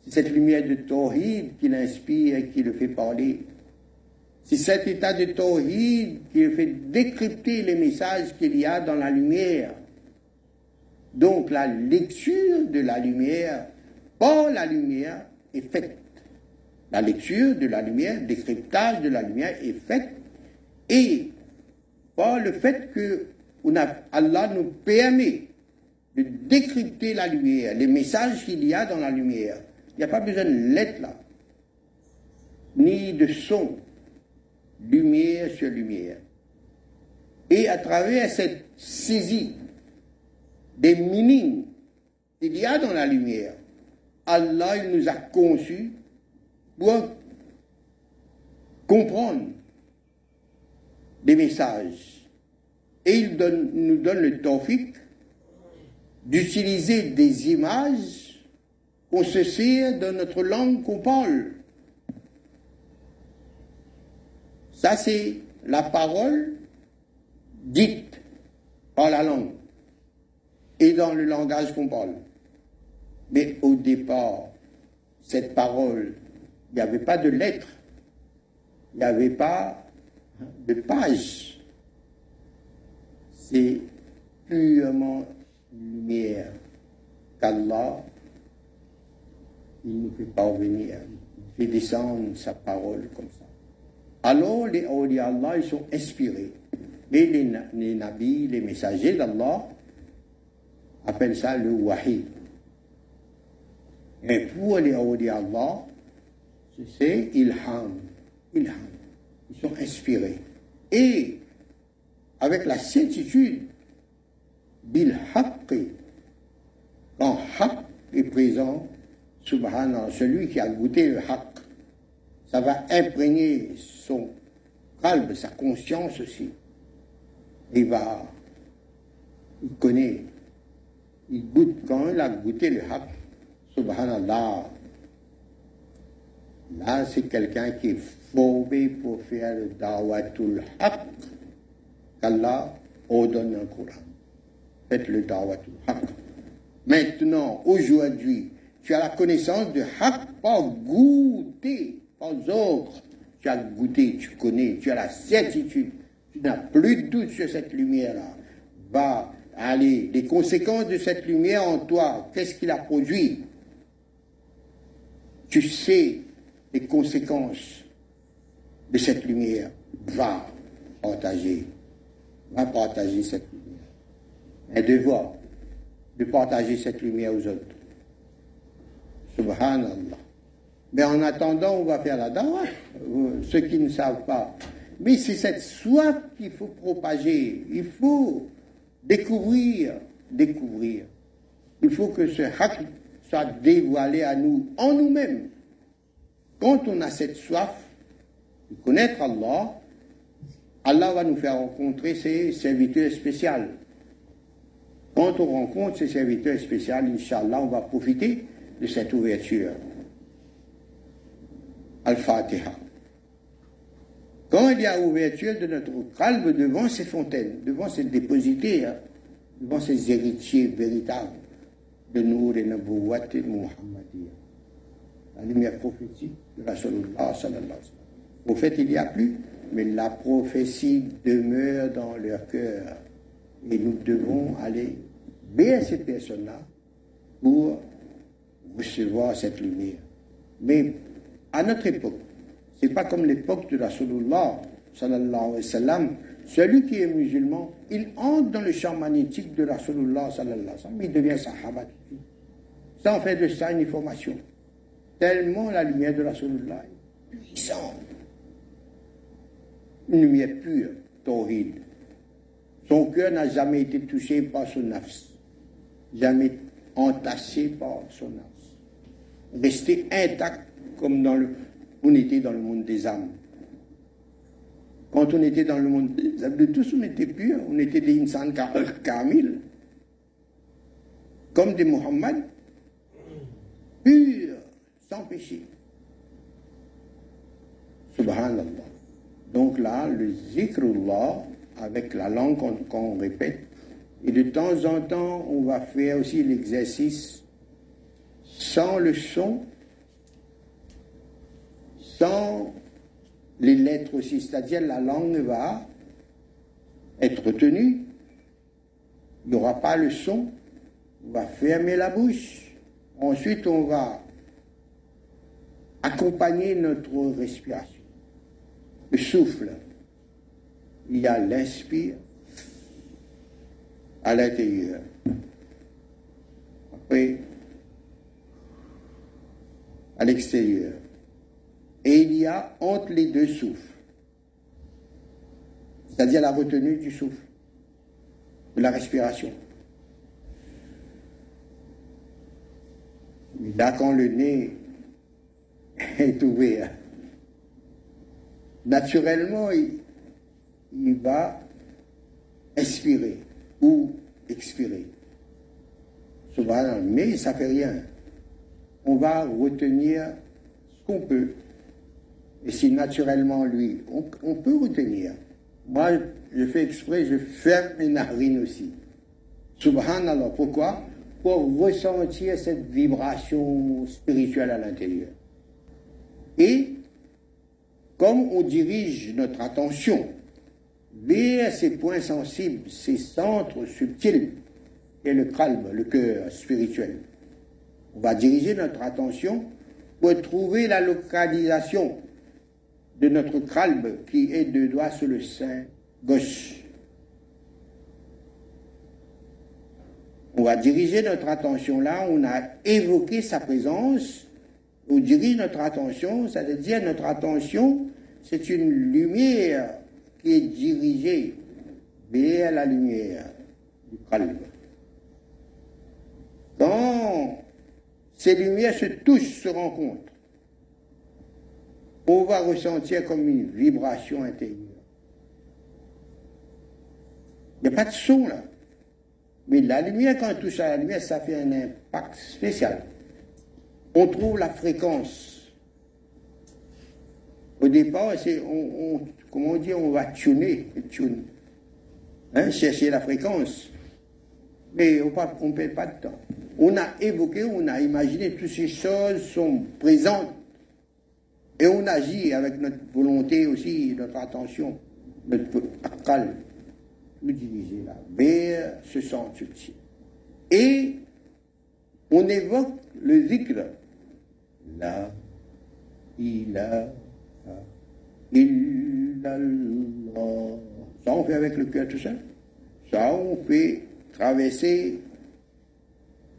cette lumière de Tawhid qui l'inspire et qui le fait parler. C'est cet état de Tawhid qui le fait décrypter les messages qu'il y a dans la lumière. Donc la lecture de la lumière par la lumière est faite. La lecture de la lumière, décryptage de la lumière est faite. Et par le fait que Allah nous permet de décrypter la lumière, les messages qu'il y a dans la lumière. Il n'y a pas besoin de lettres là, ni de son, lumière sur lumière. Et à travers cette saisie des meanings qu'il y a dans la lumière, Allah nous a conçus pour comprendre les messages. Et il nous donne le tawfiq d'utiliser des images qu'on se sert dans notre langue qu'on parle. Ça, c'est la parole dite par la langue et dans le langage qu'on parle. Mais au départ, cette parole, il n'y avait pas de lettres, il n'y avait pas de pages. C'est purement lumière qu'Allah, il nous fait parvenir, il fait descendre sa parole comme ça. Alors les awliya Allah, ils sont inspirés. Mais les, les nabis, les messagers d'Allah, appellent ça le wahi. Et pour les awliya Allah, c'est ilham. Ilham. Ils sont inspirés. Et avec la certitude bil. Quand haqq est présent, subhanallah, celui qui a goûté le haqq, ça va imprégner son calme, sa conscience aussi. Il va, il connaît, il goûte, quand il a goûté le haqq, subhanallah, là c'est quelqu'un qui est formé pour faire le dawatul haqq, qu'Allah ordonne un Coran faites le dawatul haq. Maintenant, aujourd'hui, tu as la connaissance de haq, pas goûter, pas autres. Tu as goûté, tu connais, tu as la certitude. Tu n'as plus de doute sur cette lumière-là. Va aller, les conséquences de cette lumière en toi, qu'est-ce qu'il a produit? Tu sais les conséquences de cette lumière. Va partager. Va partager cette lumière un devoir de partager cette lumière aux autres. Subhanallah. Mais en attendant, on va faire la dawa, ceux qui ne savent pas. Mais c'est cette soif qu'il faut propager. Il faut découvrir, découvrir. Il faut que ce haq soit dévoilé à nous, en nous-mêmes. Quand on a cette soif de connaître Allah, Allah va nous faire rencontrer ses serviteurs spéciaux. Quand on rencontre ces serviteurs spéciaux, Inch'Allah, on va profiter de cette ouverture. Al-Fatiha. Quand il y a ouverture de notre calme devant ces fontaines, devant ces dépositaires, devant ces héritiers véritables de Nour et Nabouat et Muhammadiyya, la lumière prophétique de Rasulullah sallallahu alayhi wa. Prophète, il n'y a plus, mais la prophétie demeure dans leur cœur. Et nous devons aller vers ces personnes-là pour recevoir cette lumière. Mais à notre époque, c'est pas comme l'époque de Rasulullah sallallahu alayhi wa sallam. Celui qui est musulman, il entre dans le champ magnétique de Rasulullah sallallahu alayhi wa sallam, il devient sahaba. Sans faire de ça une information. Tellement la lumière de Rasulullah est puissante. Une lumière pure, tawhid. Son cœur n'a jamais été touché par son nafs, jamais entassé par son nafs. Resté intact comme dans le, on était dans le monde des âmes. Quand on était dans le monde des âmes, de tous on était purs, on était des insan kamil, comme des Muhammad, purs, sans péché. Subhanallah. Donc là, le zikrullah, avec la langue qu'on répète, et de temps en temps, on va faire aussi l'exercice sans le son, sans les lettres aussi, c'est-à-dire la langue va être retenue, il n'y aura pas le son, on va fermer la bouche, ensuite on va accompagner notre respiration. Le souffle, il y a l'inspire à l'intérieur. Après, à l'extérieur. Et il y a entre les deux souffles, c'est-à-dire la retenue du souffle, de la respiration. Là, quand le nez est ouvert, naturellement, il, va inspirer ou expirer. Souvent, mais ça fait rien. On va retenir ce qu'on peut. Et si naturellement, lui, on, peut retenir. Moi, je fais exprès, je ferme mes narines aussi. Subhanallah. Pourquoi? Pour ressentir cette vibration spirituelle à l'intérieur. Et comme on dirige notre attention vers ces points sensibles, ces centres subtils, et le calme, le cœur spirituel, on va diriger notre attention pour trouver la localisation de notre calme qui est de doigt sur le sein gauche. On va diriger notre attention là, on a évoqué sa présence on dirige notre attention, c'est-à-dire notre attention, c'est une lumière qui est dirigée vers la lumière du calme. Ces lumières se touchent, se rencontrent, on va ressentir comme une vibration intérieure. Il n'y a pas de son là. Mais la lumière, quand elle touche à la lumière, ça fait un impact spécial on trouve la fréquence. Au départ, c'est, on, comment on on va tuner, tune, hein, chercher la fréquence. Mais on ne perd pas de temps. On a évoqué, on a imaginé, toutes ces choses sont présentes. Et on agit avec notre volonté aussi, notre attention, notre nous diriger là, vers ce subtil. Et on évoque le zikr, la ilaha illallah. Ça, on fait avec le cœur tout ça. Ça, on fait traverser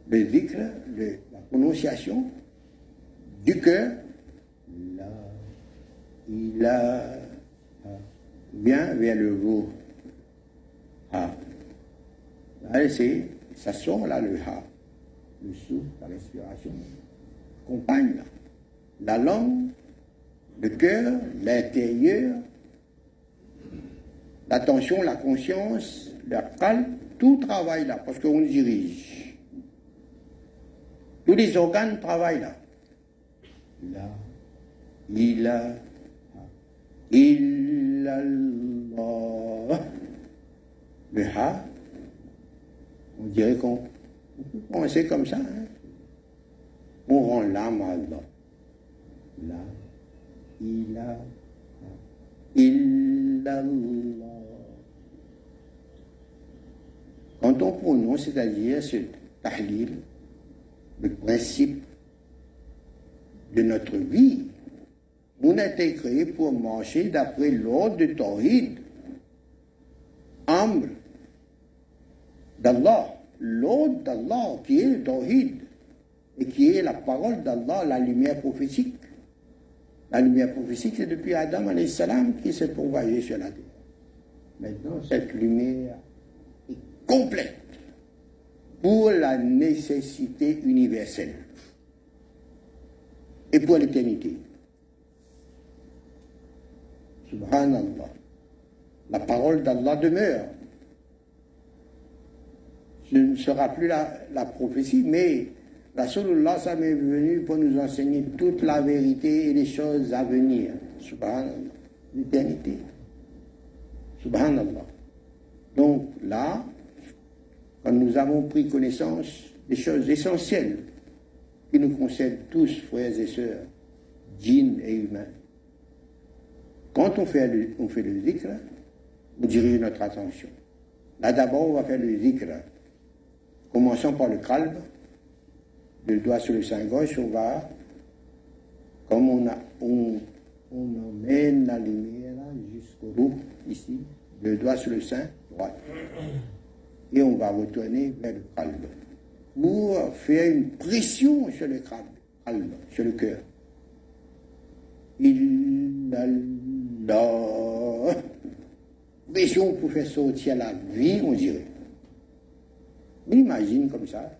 le zikr, la prononciation du cœur. La ilaha. Bien vers le vous. Ha. Là, c'est, ça sort là le ha. Le souffle, la respiration compagne la langue, le cœur, l'intérieur, l'attention, la conscience, la calme, tout travaille là, parce qu'on dirige. Tous les organes travaillent là. Là, il a, il a, le ha, on dirait qu'on on sait comme ça. Hein? On rend l'âme à Allah. Là, il a, il a, Quand on prononce, c'est-à-dire ce tahlil, le principe de notre vie, on a été créé pour marcher d'après l'ordre de Tawhid, amr d'Allah, l'ordre d'Allah qui est le Tawhid et qui est la parole d'Allah, la lumière prophétique. La lumière prophétique, c'est depuis Adam salam qui s'est propagée sur la terre. Maintenant, cette lumière est complète pour la nécessité universelle et pour l'éternité. Subhanallah. La parole d'Allah demeure. Ce ne sera plus la, la prophétie, mais la Rasulullah ça est venu pour nous enseigner toute la vérité et les choses à venir. Subhanallah. L'éternité. Subhanallah. Donc là, quand nous avons pris connaissance des choses essentielles qui nous concernent tous, frères et sœurs, djinns et humains, quand on fait le, on fait le zikr, on dirige notre attention. Là d'abord, on va faire le zikr. Commençons par le calme, le doigt sur le sein gauche, on va, comme on, a, on, emmène la lumière jusqu'au bout, ici, le doigt sur le sein droit. Et on va retourner vers le calme pour faire une pression sur le calme, sur le cœur. Il a la pression pour faire sortir la vie, on dirait. Imagine comme ça.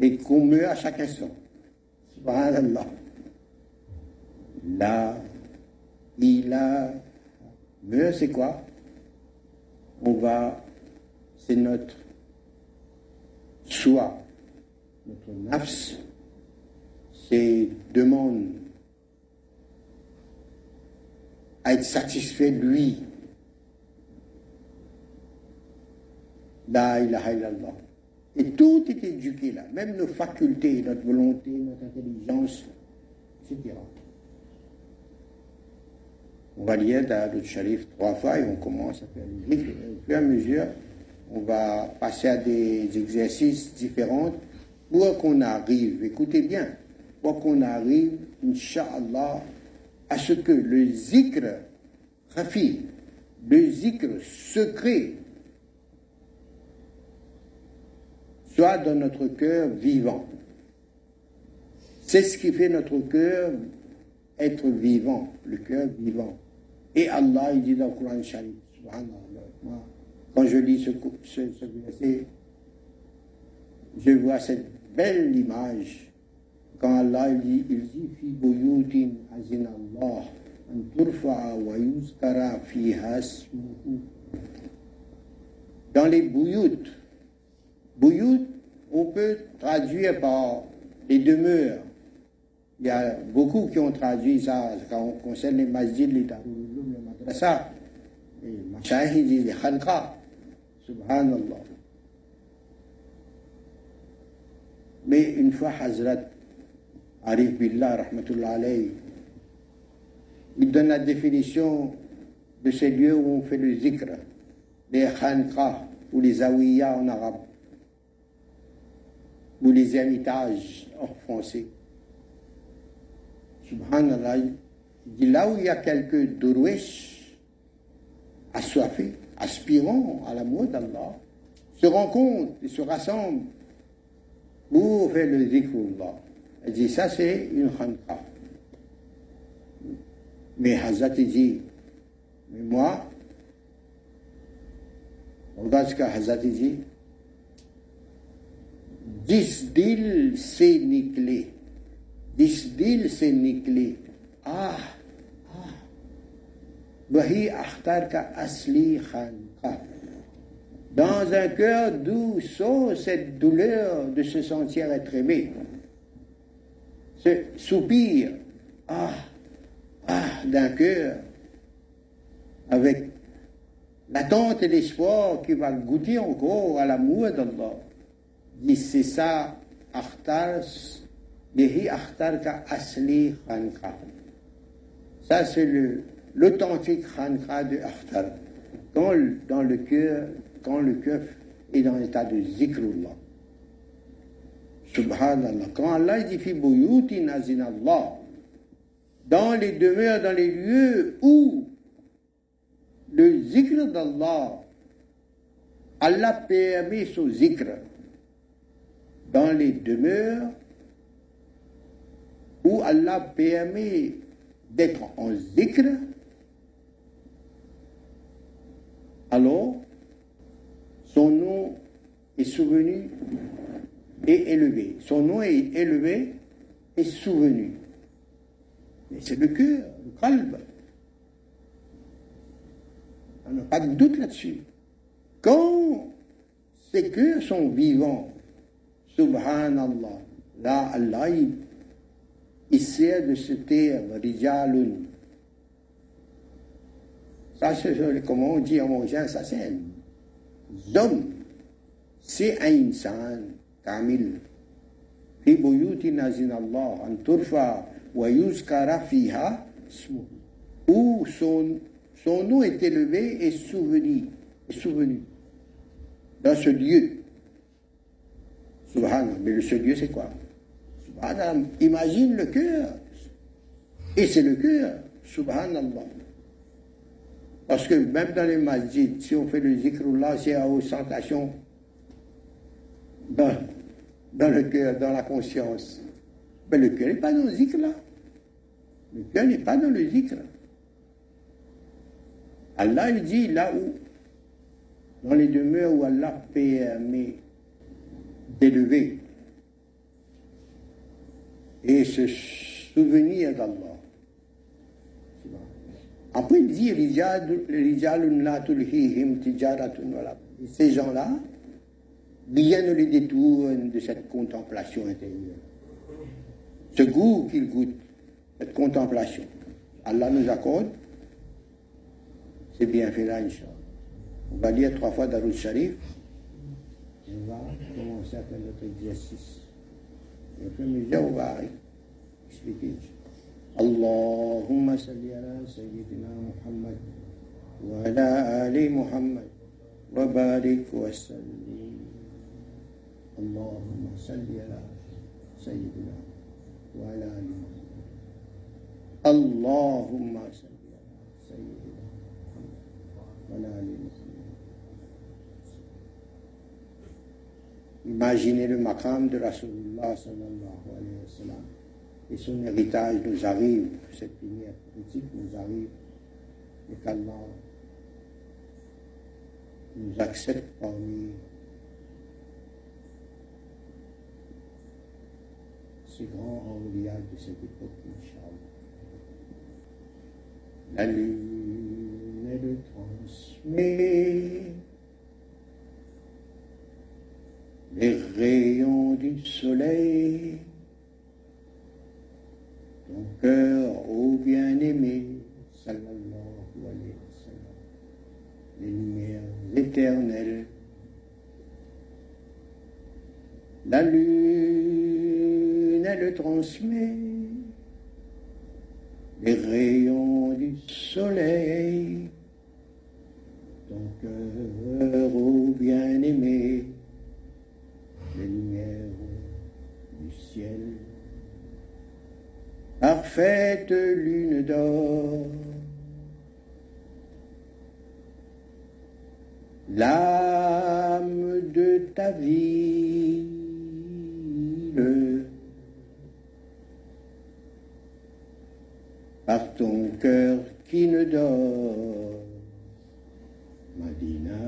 Et qu'on meurt à chaque instant. Subhanallah. Là, il a. Meurt, c'est quoi? On va. C'est notre soi, notre nafs, c'est demande à être satisfait de lui. La ilaha illallah. Et tout est éduqué là, même nos facultés, notre volonté, notre intelligence, etc. On va lire le Sharif trois fois et on commence à faire. Au fur et à mesure, on va passer à des exercices différents pour qu'on arrive, écoutez bien, pour qu'on arrive, Inch'Allah, à ce que le zikr rafi, le zikr secret, soit dans notre cœur vivant. C'est ce qui fait notre cœur être vivant, le cœur vivant. Et Allah, il dit dans le Coran Sharif, quand je lis ce, verset, je vois cette belle image. Quand Allah dit, il dit, fi buyutin azin Allah, an turfa'a wa yuzkara Dans les bouyout, bouyout, on peut traduire par les demeures. Il y a beaucoup qui ont traduit ça quand on concerne les masjids, les darul les madrasa, les les khanqa. Subhanallah. Mais une fois Hazrat Arif Billah, rahmatullah alayhi, il donne la définition de ces lieux où on fait le zikr, les khanqa ou les awiyas en arabe, ou les héritages en français. Il dit là où il y a quelques dourouesh assoiffés, aspirant à l'amour d'Allah, se rencontrent et se rassemblent pour faire le zikrullah. Elle dit, ça c'est une khanqa. Mais Hazrat dit, mais moi, regarde ce que Hazrat dit, dix Ah, ah. Dans un cœur d'où sort cette douleur de se sentir être aimé, ce soupir, ah, ah, d'un cœur, avec l'attente et l'espoir qui va goûter encore à l'amour d'Allah. Dit c'est ça, Ça c'est l'authentique khanka de akhtar. Quand dans le cœur, quand le cœur est dans l'état de zikrullah. Subhanallah. Quand Allah dit fi buyuti Allah, dans les demeures, dans les lieux où le zikr d'Allah, Allah permet ce zikr dans les demeures où Allah permet d'être en zikr, alors son nom est souvenu et élevé. Son nom est élevé et souvenu. Mais c'est le cœur, le calme. On n'a pas de doute là-dessus. Quand ces cœurs sont vivants, subhanallah, là, Allah, il, sert de ce terme, rijalun. Ça, c'est comment on dit en mon ça c'est un homme. C'est un insan, kamil. في بيوت نازل الله أن ترفع ويذكر فيها اسمه où son son nom est élevé et souvenu, est souvenu dans ce lieu. Subhanallah. Mais ce lieu, c'est quoi Subhanallah. Imagine le cœur. Et c'est le cœur. Subhanallah. Parce que même dans les masjids, si on fait le zikrullah, c'est à ostentation dans, dans le cœur, dans la conscience. Mais le cœur n'est pas dans le zikr là. Le cœur n'est pas dans le zikr. Allah dit là où, dans les demeures où Allah permet d'élever et se souvenir d'Allah. Après il dit ces gens-là, rien ne les détourne de cette contemplation intérieure. Ce goût qu'ils goûtent, cette contemplation. Allah nous accorde c'est bien fait là, Inch'Allah. On va lire trois fois Darul Sharif. On va commencer à faire notre exercice. Après, mesure, on va expliquer. اللهم صل على سيدنا محمد وعلى آل محمد وبارك وسلم. اللهم صل على سيدنا وعلى آل محمد. اللهم صل على سيدنا Imaginez le maqam de Rasulullah sallallahu. Et son héritage nous arrive, cette lumière politique nous arrive, et qu'Allah nous accepte parmi ces grands enviages de cette époque, Inch'Allah. La lune les rayons du soleil. Ton cœur, ô bien-aimé, sallallahu les lumières éternelles. La lune, elle transmet les rayons du soleil. Ton cœur, ô bien-aimé, les lumières du ciel. Parfaite lune d'or, l'âme de ta vie par ton cœur qui ne dort. Madina,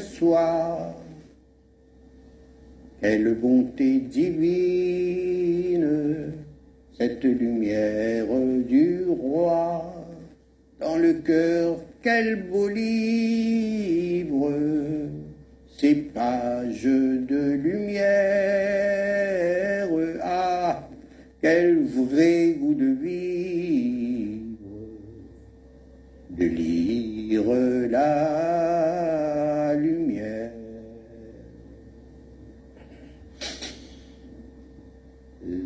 m'aperçois quelle bonté divine, cette lumière du roi, dans le cœur, quel beau livre, ces pages de lumière, ah, quel vrai goût de vivre, de lire la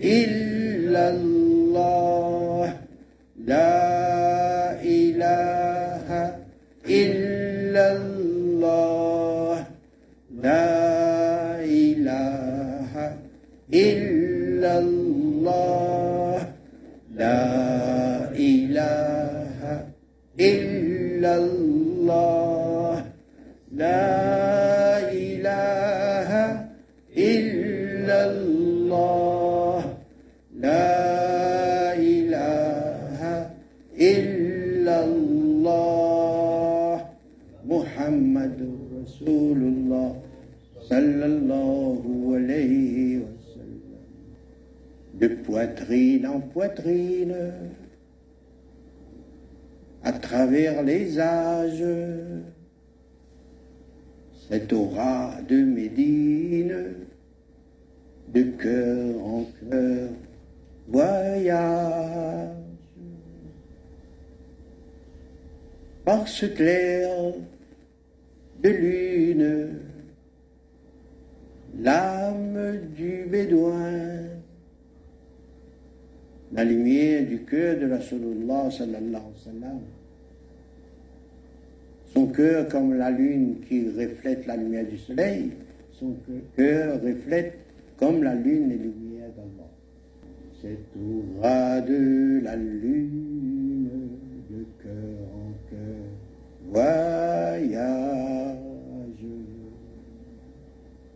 Él poitrine en poitrine, à travers les âges, cette aura de Médine, de cœur en cœur, voyage. Par ce clair de lune, l'âme du bédouin, la lumière du cœur de la Rasulullah sallallahu alayhi wa sallam. Son cœur comme la lune qui reflète la lumière du soleil, son cœur reflète comme la lune les lumières d'Allah. Cette aura de la lune, de cœur en cœur, voyage.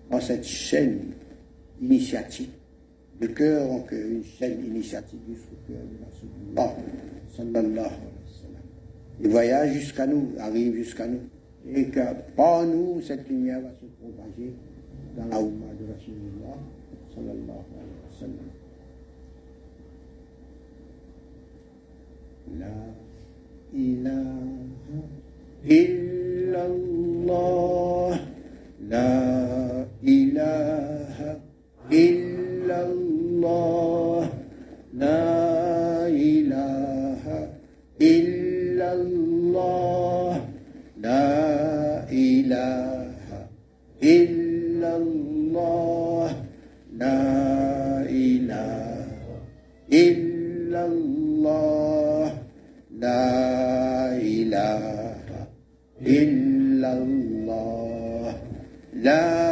En cette chaîne initiatique, de cœur en cœur, une chaîne initiatique jusqu'au cœur de la sallallahu alayhi wa. Il voyage jusqu'à nous, arrive jusqu'à nous. Et que par nous, cette lumière va se propager dans la Oumma de Rasulullah sallallahu alayhi wa sallam. La ilaha illallah, la ilaha illallah, la ilaha illallah, la ilaha illallah, la ilaha illallah, la ilaha illallah, la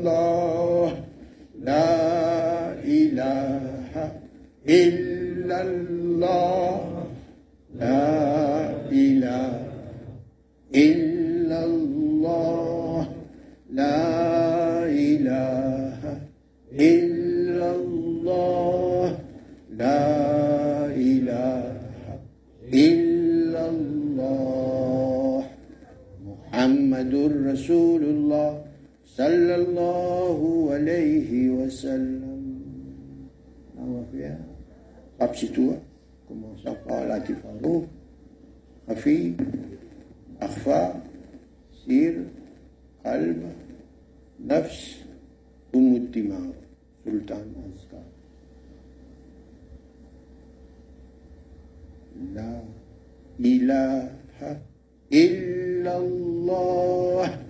الله. لا إله إلا الله. لا إله إلا الله. لا إله إلا الله. لا إله إلا الله. محمد رسول الله. صلى الله عليه وسلم الله فيها كما سقى الاتفاروف خفي أخفى سير قلب نفس أم الدماغ سلطان أزكى لا إله إلا الله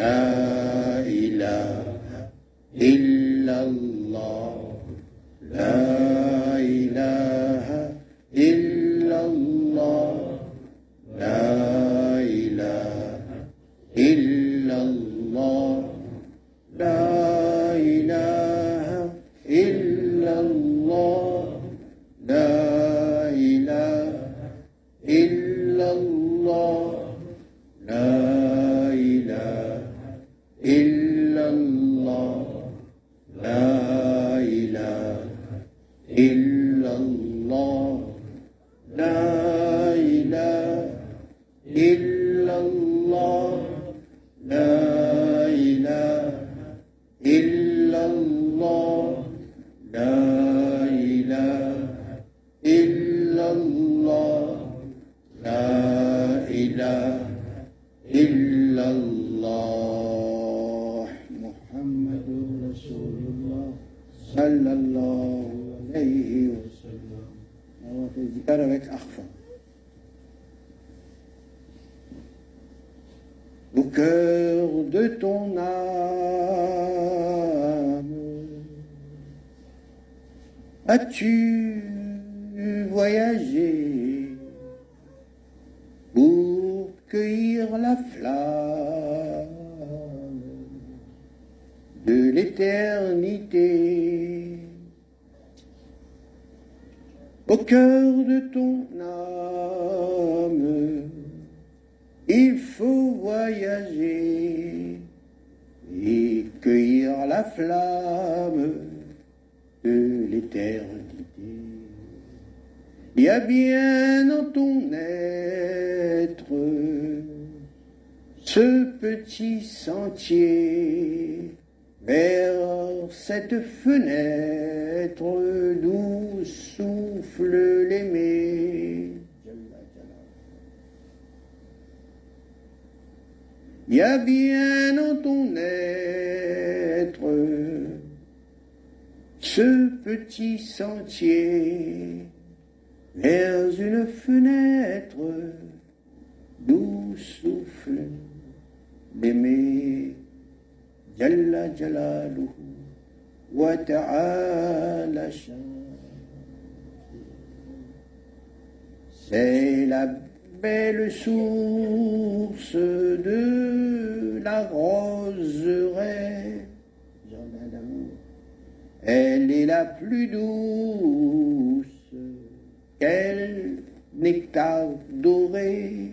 Uh, de l'éternité. Il y a bien dans ton être ce petit sentier vers cette fenêtre d'où souffle l'aimé. Il y a bien en ton être ce petit sentier vers une fenêtre doux souffle d'aimer. Jalla Jalaluhu wa C'est la belle source de la roseraie. Elle est la plus douce. Quel nectar doré.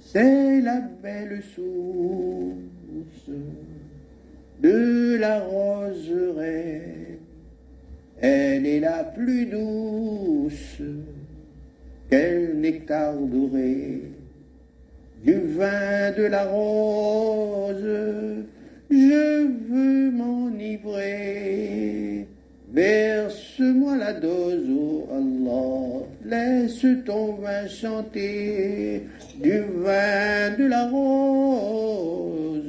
C'est la belle source de la roseraie. Elle est la plus douce. Quel nectar doré. Du vin de la rose, je veux m'enivrer. Verse-moi la dose, oh Allah, laisse ton vin chanter du vin de la rose.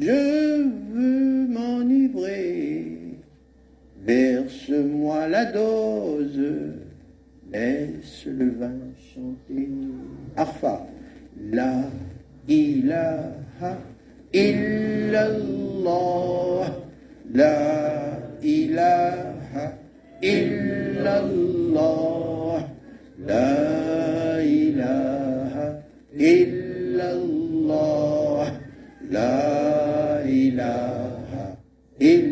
Je veux m'enivrer, verse-moi la dose, laisse le vin chanter. Arfa, la ilaha illallah, la ilaha illallah, la ilaha illallah, la ilaha illallah,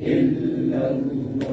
illallah.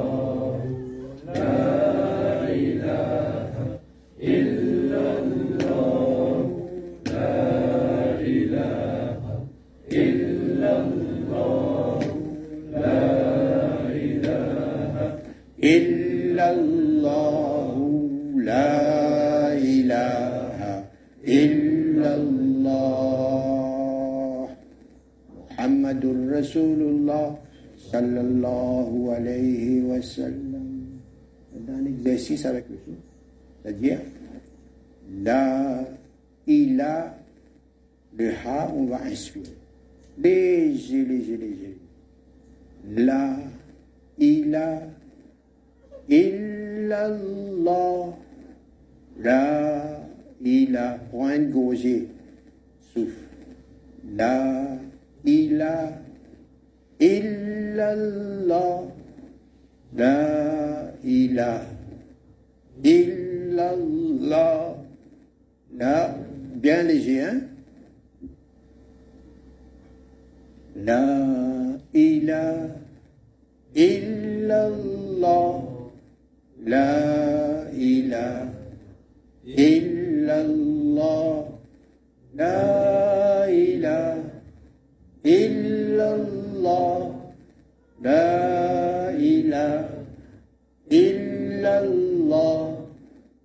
réfléchissent à la question. C'est-à-dire, la, il a, le ha, on va inspirer. Léger, léger, léger. La, il a, il illallah, la, il a, prends une gorgée, souffle. La, il a, illallah, la, il a. illallah la bien léger hein la ila illallah la ila illallah la ila illallah la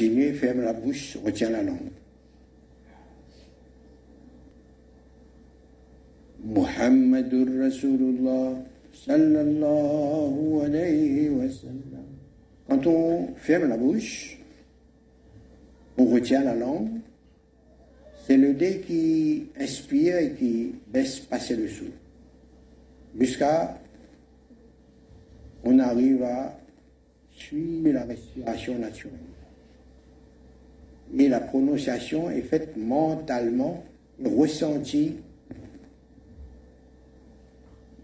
Continuez, ferme la bouche, retiens la langue. Muhammadur Rasulullah sallallahu alayhi wa sallam. Quand on ferme la bouche, on retient la langue, c'est le dé qui inspire et qui laisse passer le souffle. Jusqu'à on arrive à suivre la respiration naturelle. Et la prononciation est faite mentalement ressentie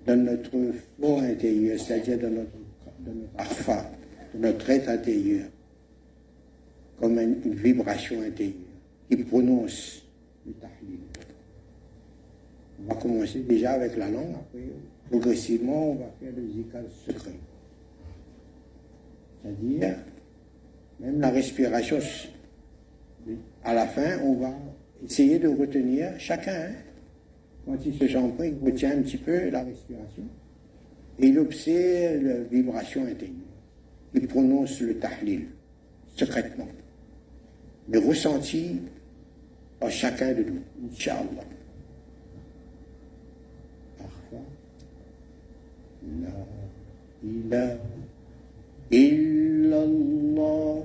dans notre fond intérieur, c'est-à-dire dans notre, dans notre dans notre être intérieur, comme une, vibration intérieure qui prononce le tahlil. On va commencer déjà avec la langue, après, progressivement, on va faire le zikr secret. C'est-à-dire, même la respiration, à la fin, on va essayer de retenir chacun. hein. Quand il se sent il retient un petit peu la respiration et il observe la vibration intérieure. Il prononce le tahlil secrètement, mais ressenti par chacun de nous, Inch'Allah. Parfois, la ilaha illallah,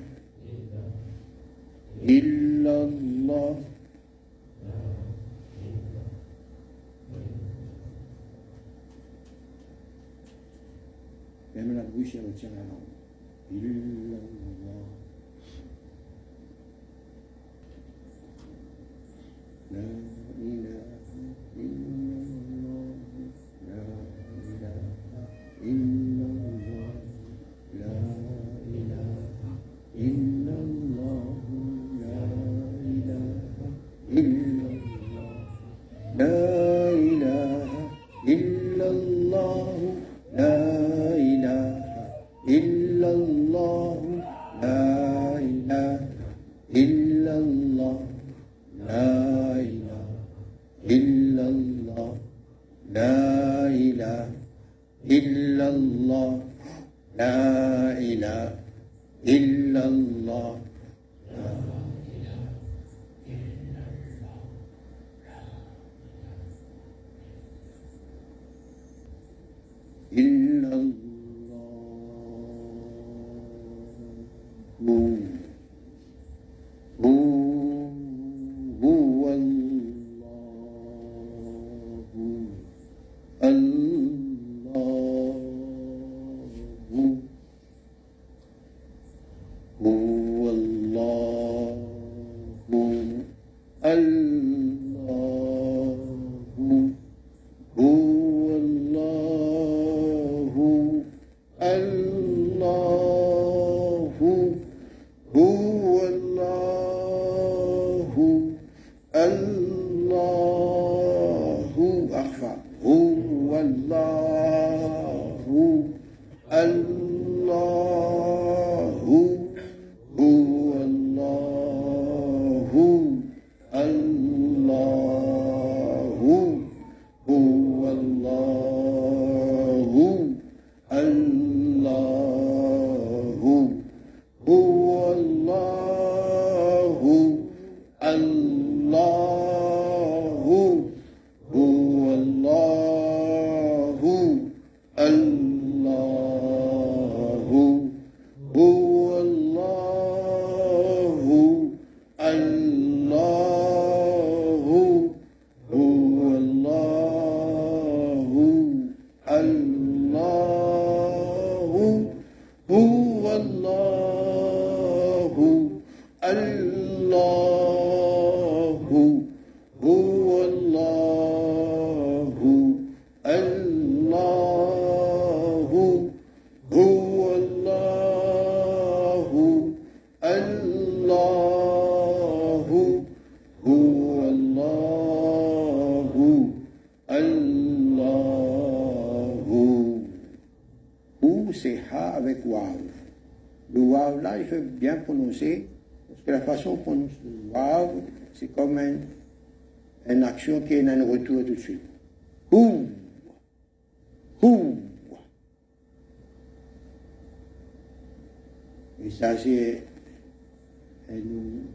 宇宙のビル comme un, une action qui a un retour tout de suite. Hou, hou. Et ça, c'est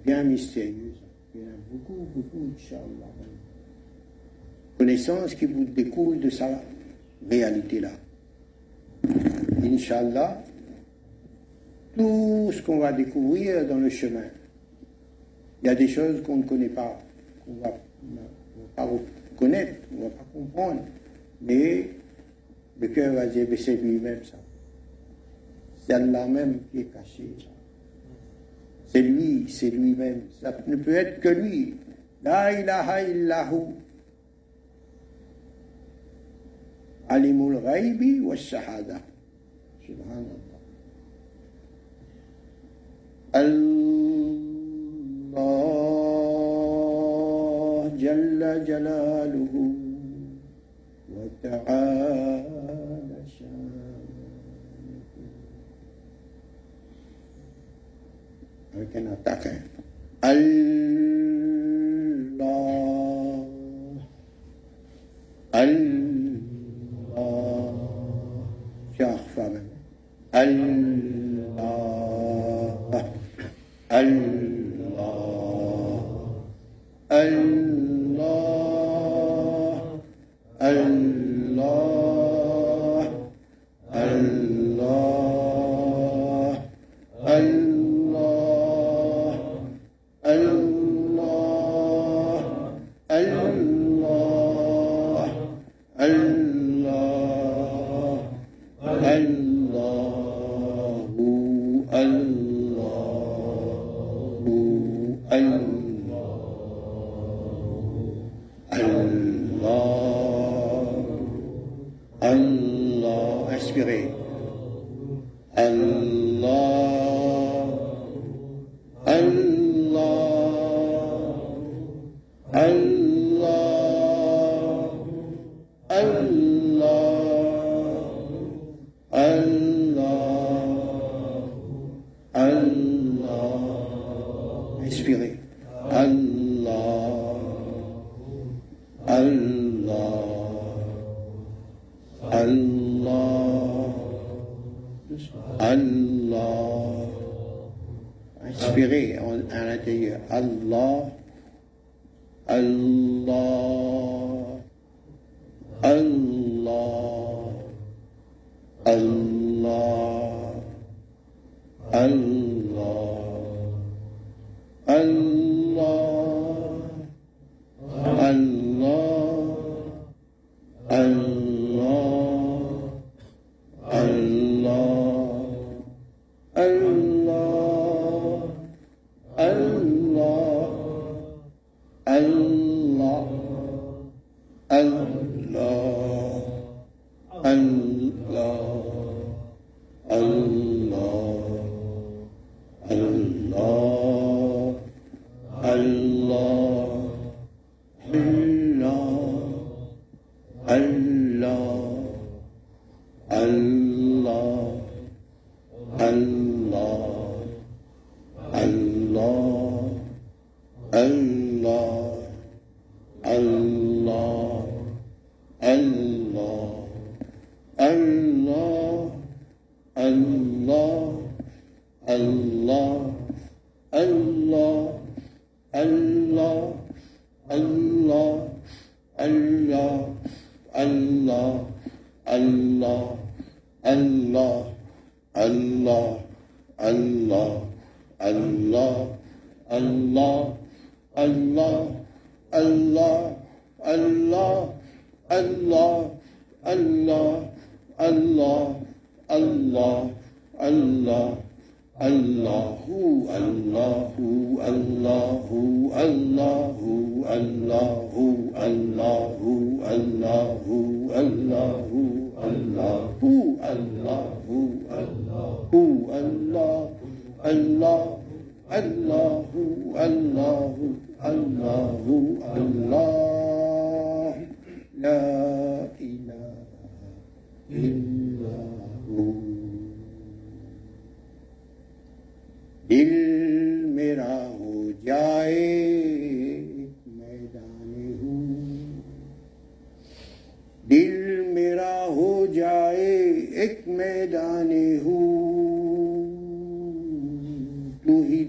bien mystérieux. Il y a beaucoup, beaucoup, Inch'Allah. Connaissance qui vous découle de sa réalité-là. Inch'Allah, tout ce qu'on va découvrir dans le chemin Il y a des choses qu'on ne connaît pas, qu'on ne va pas connaître, on ne va pas comprendre. Mais le cœur va dire, mais c'est lui-même ça. C'est Allah même qui est caché. C'est lui, c'est lui-même. Ça ne peut être que lui. La ilaha illahu. Alimul ghaibi wa shahada. Subhanallah. الله جل جلاله وتعالى شانه. Avec un attaque الله الله فاهم الله الله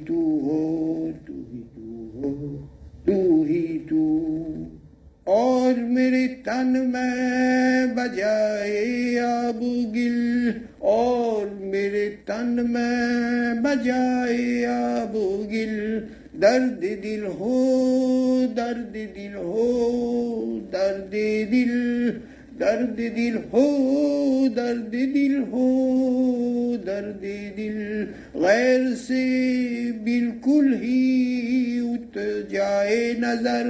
تو ہو تو ہی تو ہو تو ہی تو اور میرے تن میں بجائے آب گل۔ اور میرے تن میں بجائے آب گل۔ درد دل ہو، درد دل ہو، درد دل۔ Derd dil ho, derd dil ho, derd dil gayr bilkul hi ut jaye nazar.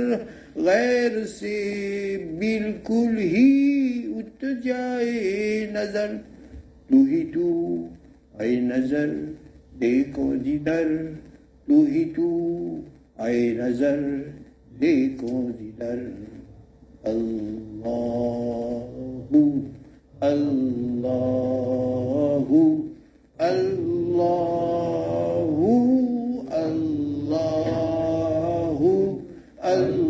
Gayr se bilkul hi ut jaye nazar. तू ही तू आए नजर देखो जिधर तू ही तू आए नजर देखो जिधर الله الله الله الله الله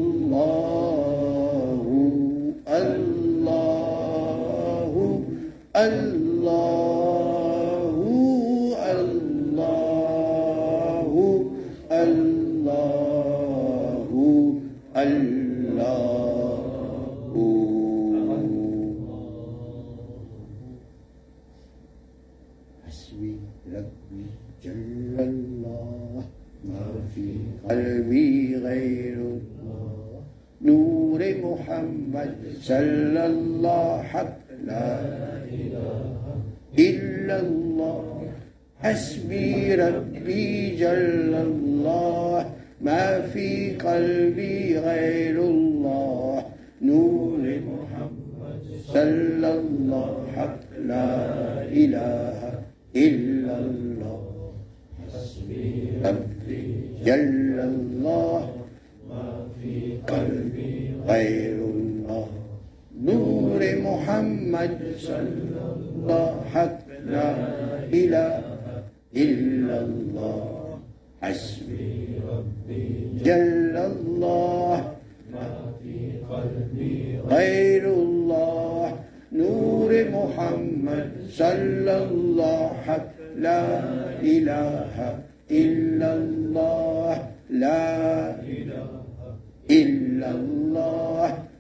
صلى الله حق لا إله إلا الله. حسبي ربي جل الله. ما في قلبي غير الله. نور محمد صلى الله حق لا إله إلا الله. حسبي ربي جل الله. ما في قلبي غير نور محمد صلى الله حق لا إله إلا الله. حسبي ربي جل الله. ما في قلبي غير الله. نور محمد صلى الله حق لا إله إلا الله. لا إله إلا الله.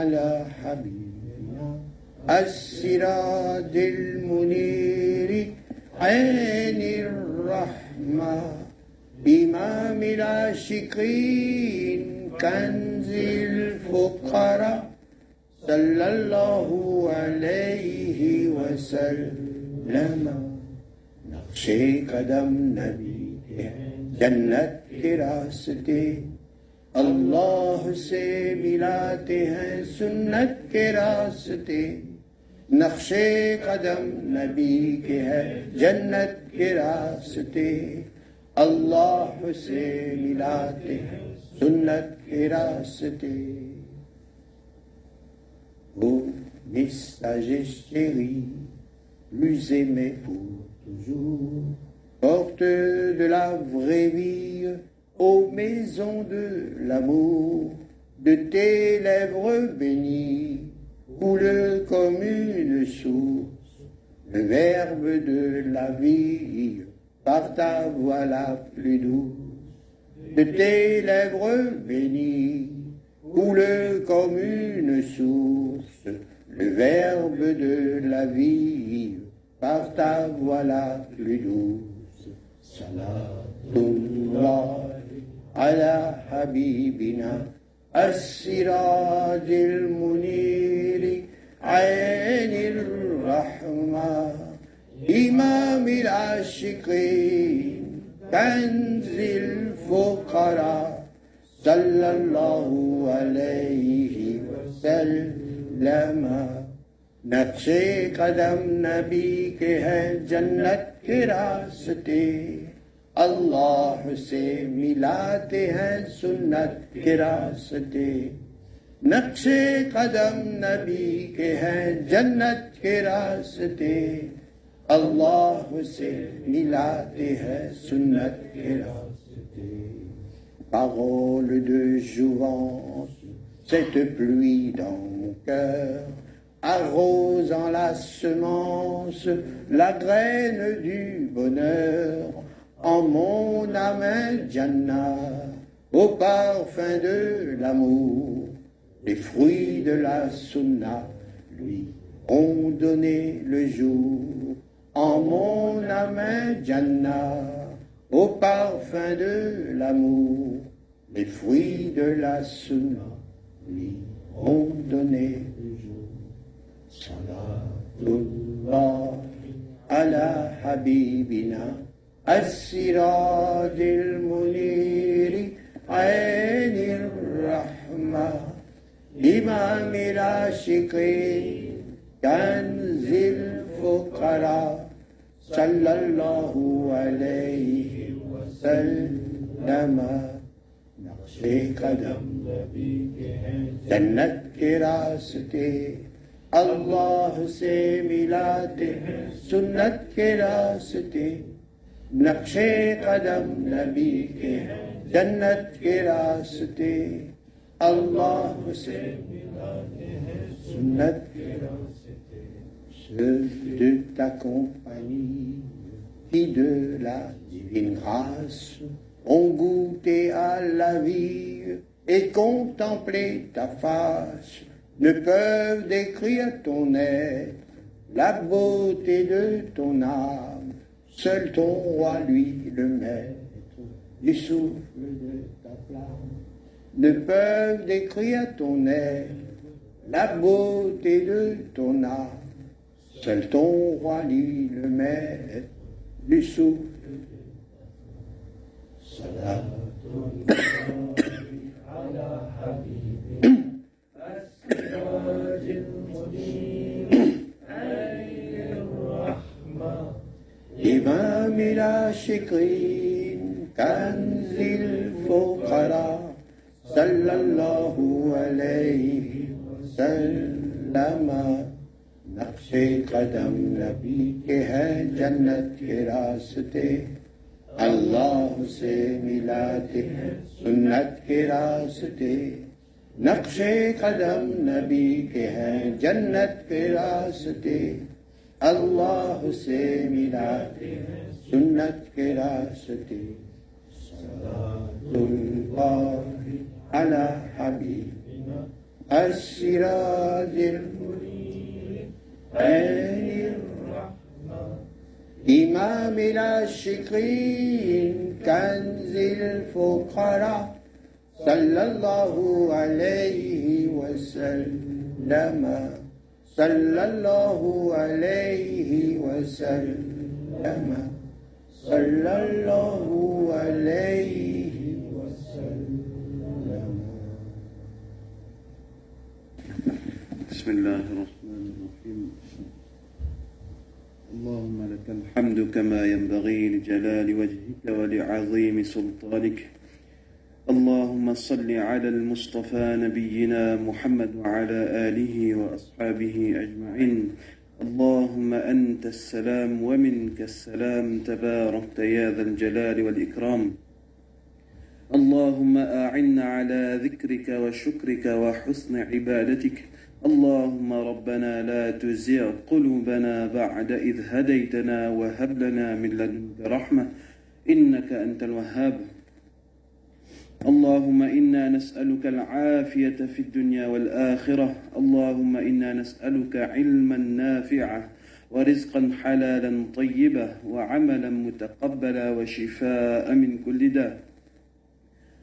على حبيبنا. السراج المنير عين الرحمة إمام العاشقين كنز الفقراء صلى الله عليه وسلم. نقش قدم نبی جنت کے अल्लाह से मिलाते हैं सुन्नत के रास्ते। नक्शे कदम नबी के है जन्नत के रास्ते। plus aimé pour toujours, porte de la vraie vie aux maisons de l'amour, de tes lèvres bénies, coule comme une source, le verbe de la vie, par ta voix la plus douce, de tes lèvres bénies, coule comme une source, le verbe de la vie, par ta voix la plus douce. Ala habibina, السراج المنير عين الرحمة إمام العاشقين كنز الفقراء صلى الله عليه وسلم. نقش قدم نبی کے ہیں جنت کے راستے Allah je sais, milatéens, sounatéra, ce thé. Nabchetra, dam, nabikéhen, jannatéra, ce thé. Aloha, je sais, milatéens, sounatéra, ce. Parole de jouvance, cette pluie dans cœur. Arrose en la semence, la graine du bonheur en mon âme Jannah, au parfum de l'amour, les fruits de la sunna lui ont donné le jour, en mon âme Jannah, au parfum de l'amour, les fruits de la sunna lui ont donné le jour. Habibina السراج المنير عين الرحمة إمام العاشقين كنز الفقراء صلى الله عليه وسلم. نقش قدم جنت اللہ سے ملاتے سنت کے راستے ceux de ta compagnie qui de la divine grâce ont goûté à la vie et contemplé ta face ne peuvent décrire ton être, la beauté de ton âme Seul ton roi, lui, le maître du souffle de ta flamme, ne peuvent décrire ton air, la beauté de ton âme. Seul ton roi, lui, le maître du souffle de إمام العاشقين كنز الفقراء صلى الله عليه وسلم. نقش قدم نبی کے ہے جنت کے راستے. اللہ سے ملاتے ہیں سنت کے راستے. نقش قدم نبی کے ہیں جنت کے راستے. سے ملاتے ہیں سنت کے راستے على حبيبنا. السراج المنير. عين الرحمة. إمام العاشقين كنز الفقراء. صلى الله عليه وسلم. صلى الله عليه وسلم. صلى الله عليه وسلم. بسم الله الرحمن الرحيم. اللهم لك الحمد كما ينبغي لجلال وجهك ولعظيم سلطانك. اللهم صل على المصطفى نبينا محمد وعلى آله وأصحابه أجمعين. اللهم أنت السلام ومنك السلام. تباركت يا ذا الجلال والإكرام. اللهم أعنا على ذكرك وشكرك وحسن عبادتك. اللهم ربنا لا تزغ قلوبنا بعد إذ هديتنا وهب لنا من لدنك رحمة. إنك أنت الوهاب. اللهم إنا نسألك العافية في الدنيا والآخرة. اللهم إنا نسألك علما نافعا ورزقا حلالا طيبا وعملا متقبلا وشفاء من كل داء.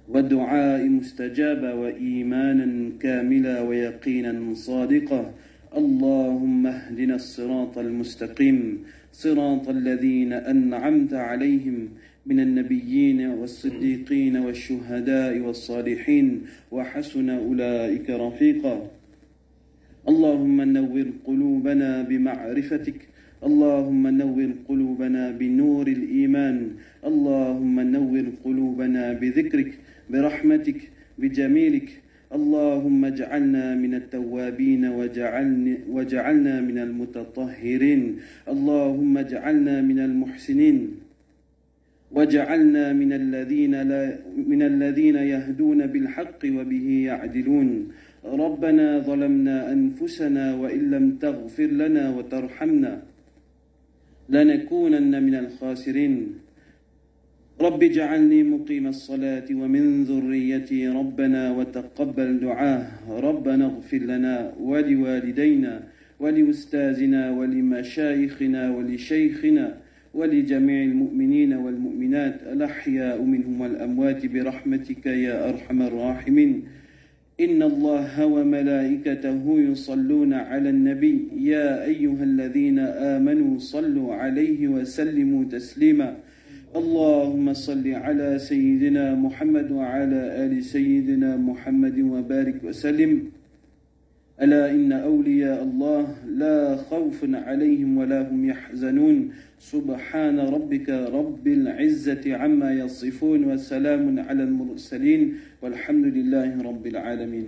ودعاء مستجابا وإيمانا كاملا ويقينا صادقا. اللهم اهدنا الصراط المستقيم. صراط الذين أنعمت عليهم. من النبيين والصديقين والشهداء والصالحين وحسن أولئك رفيقا. اللهم نور قلوبنا بمعرفتك. اللهم نور قلوبنا بنور الإيمان. اللهم نور قلوبنا بذكرك برحمتك بجميلك. اللهم اجعلنا من التوابين وجعلنا, وجعلنا من المتطهرين. اللهم اجعلنا من المحسنين. وجعلنا من الذين لا من الذين يهدون بالحق وبه يعدلون. ربنا ظلمنا أنفسنا وإن لم تغفر لنا وترحمنا لنكونن من الخاسرين. رب اجعلني مقيم الصلاة ومن ذريتي ربنا وتقبل دعاه. ربنا اغفر لنا ولوالدينا ولأستاذنا ولمشايخنا ولشيخنا ولجميع المؤمنين والمؤمنات الأحياء منهم والأموات برحمتك يا أرحم الراحمين. إن الله وملائكته يصلون على النبي. يا أيها الذين آمنوا صلوا عليه وسلموا تسليما. اللهم صل على سيدنا محمد وعلى آل سيدنا محمد وبارك وسلم. ألا إن أولياء الله لا خوف عليهم ولا هم يحزنون. سبحان ربك رب العزة عما يصفون وسلام على المرسلين والحمد لله رب العالمين.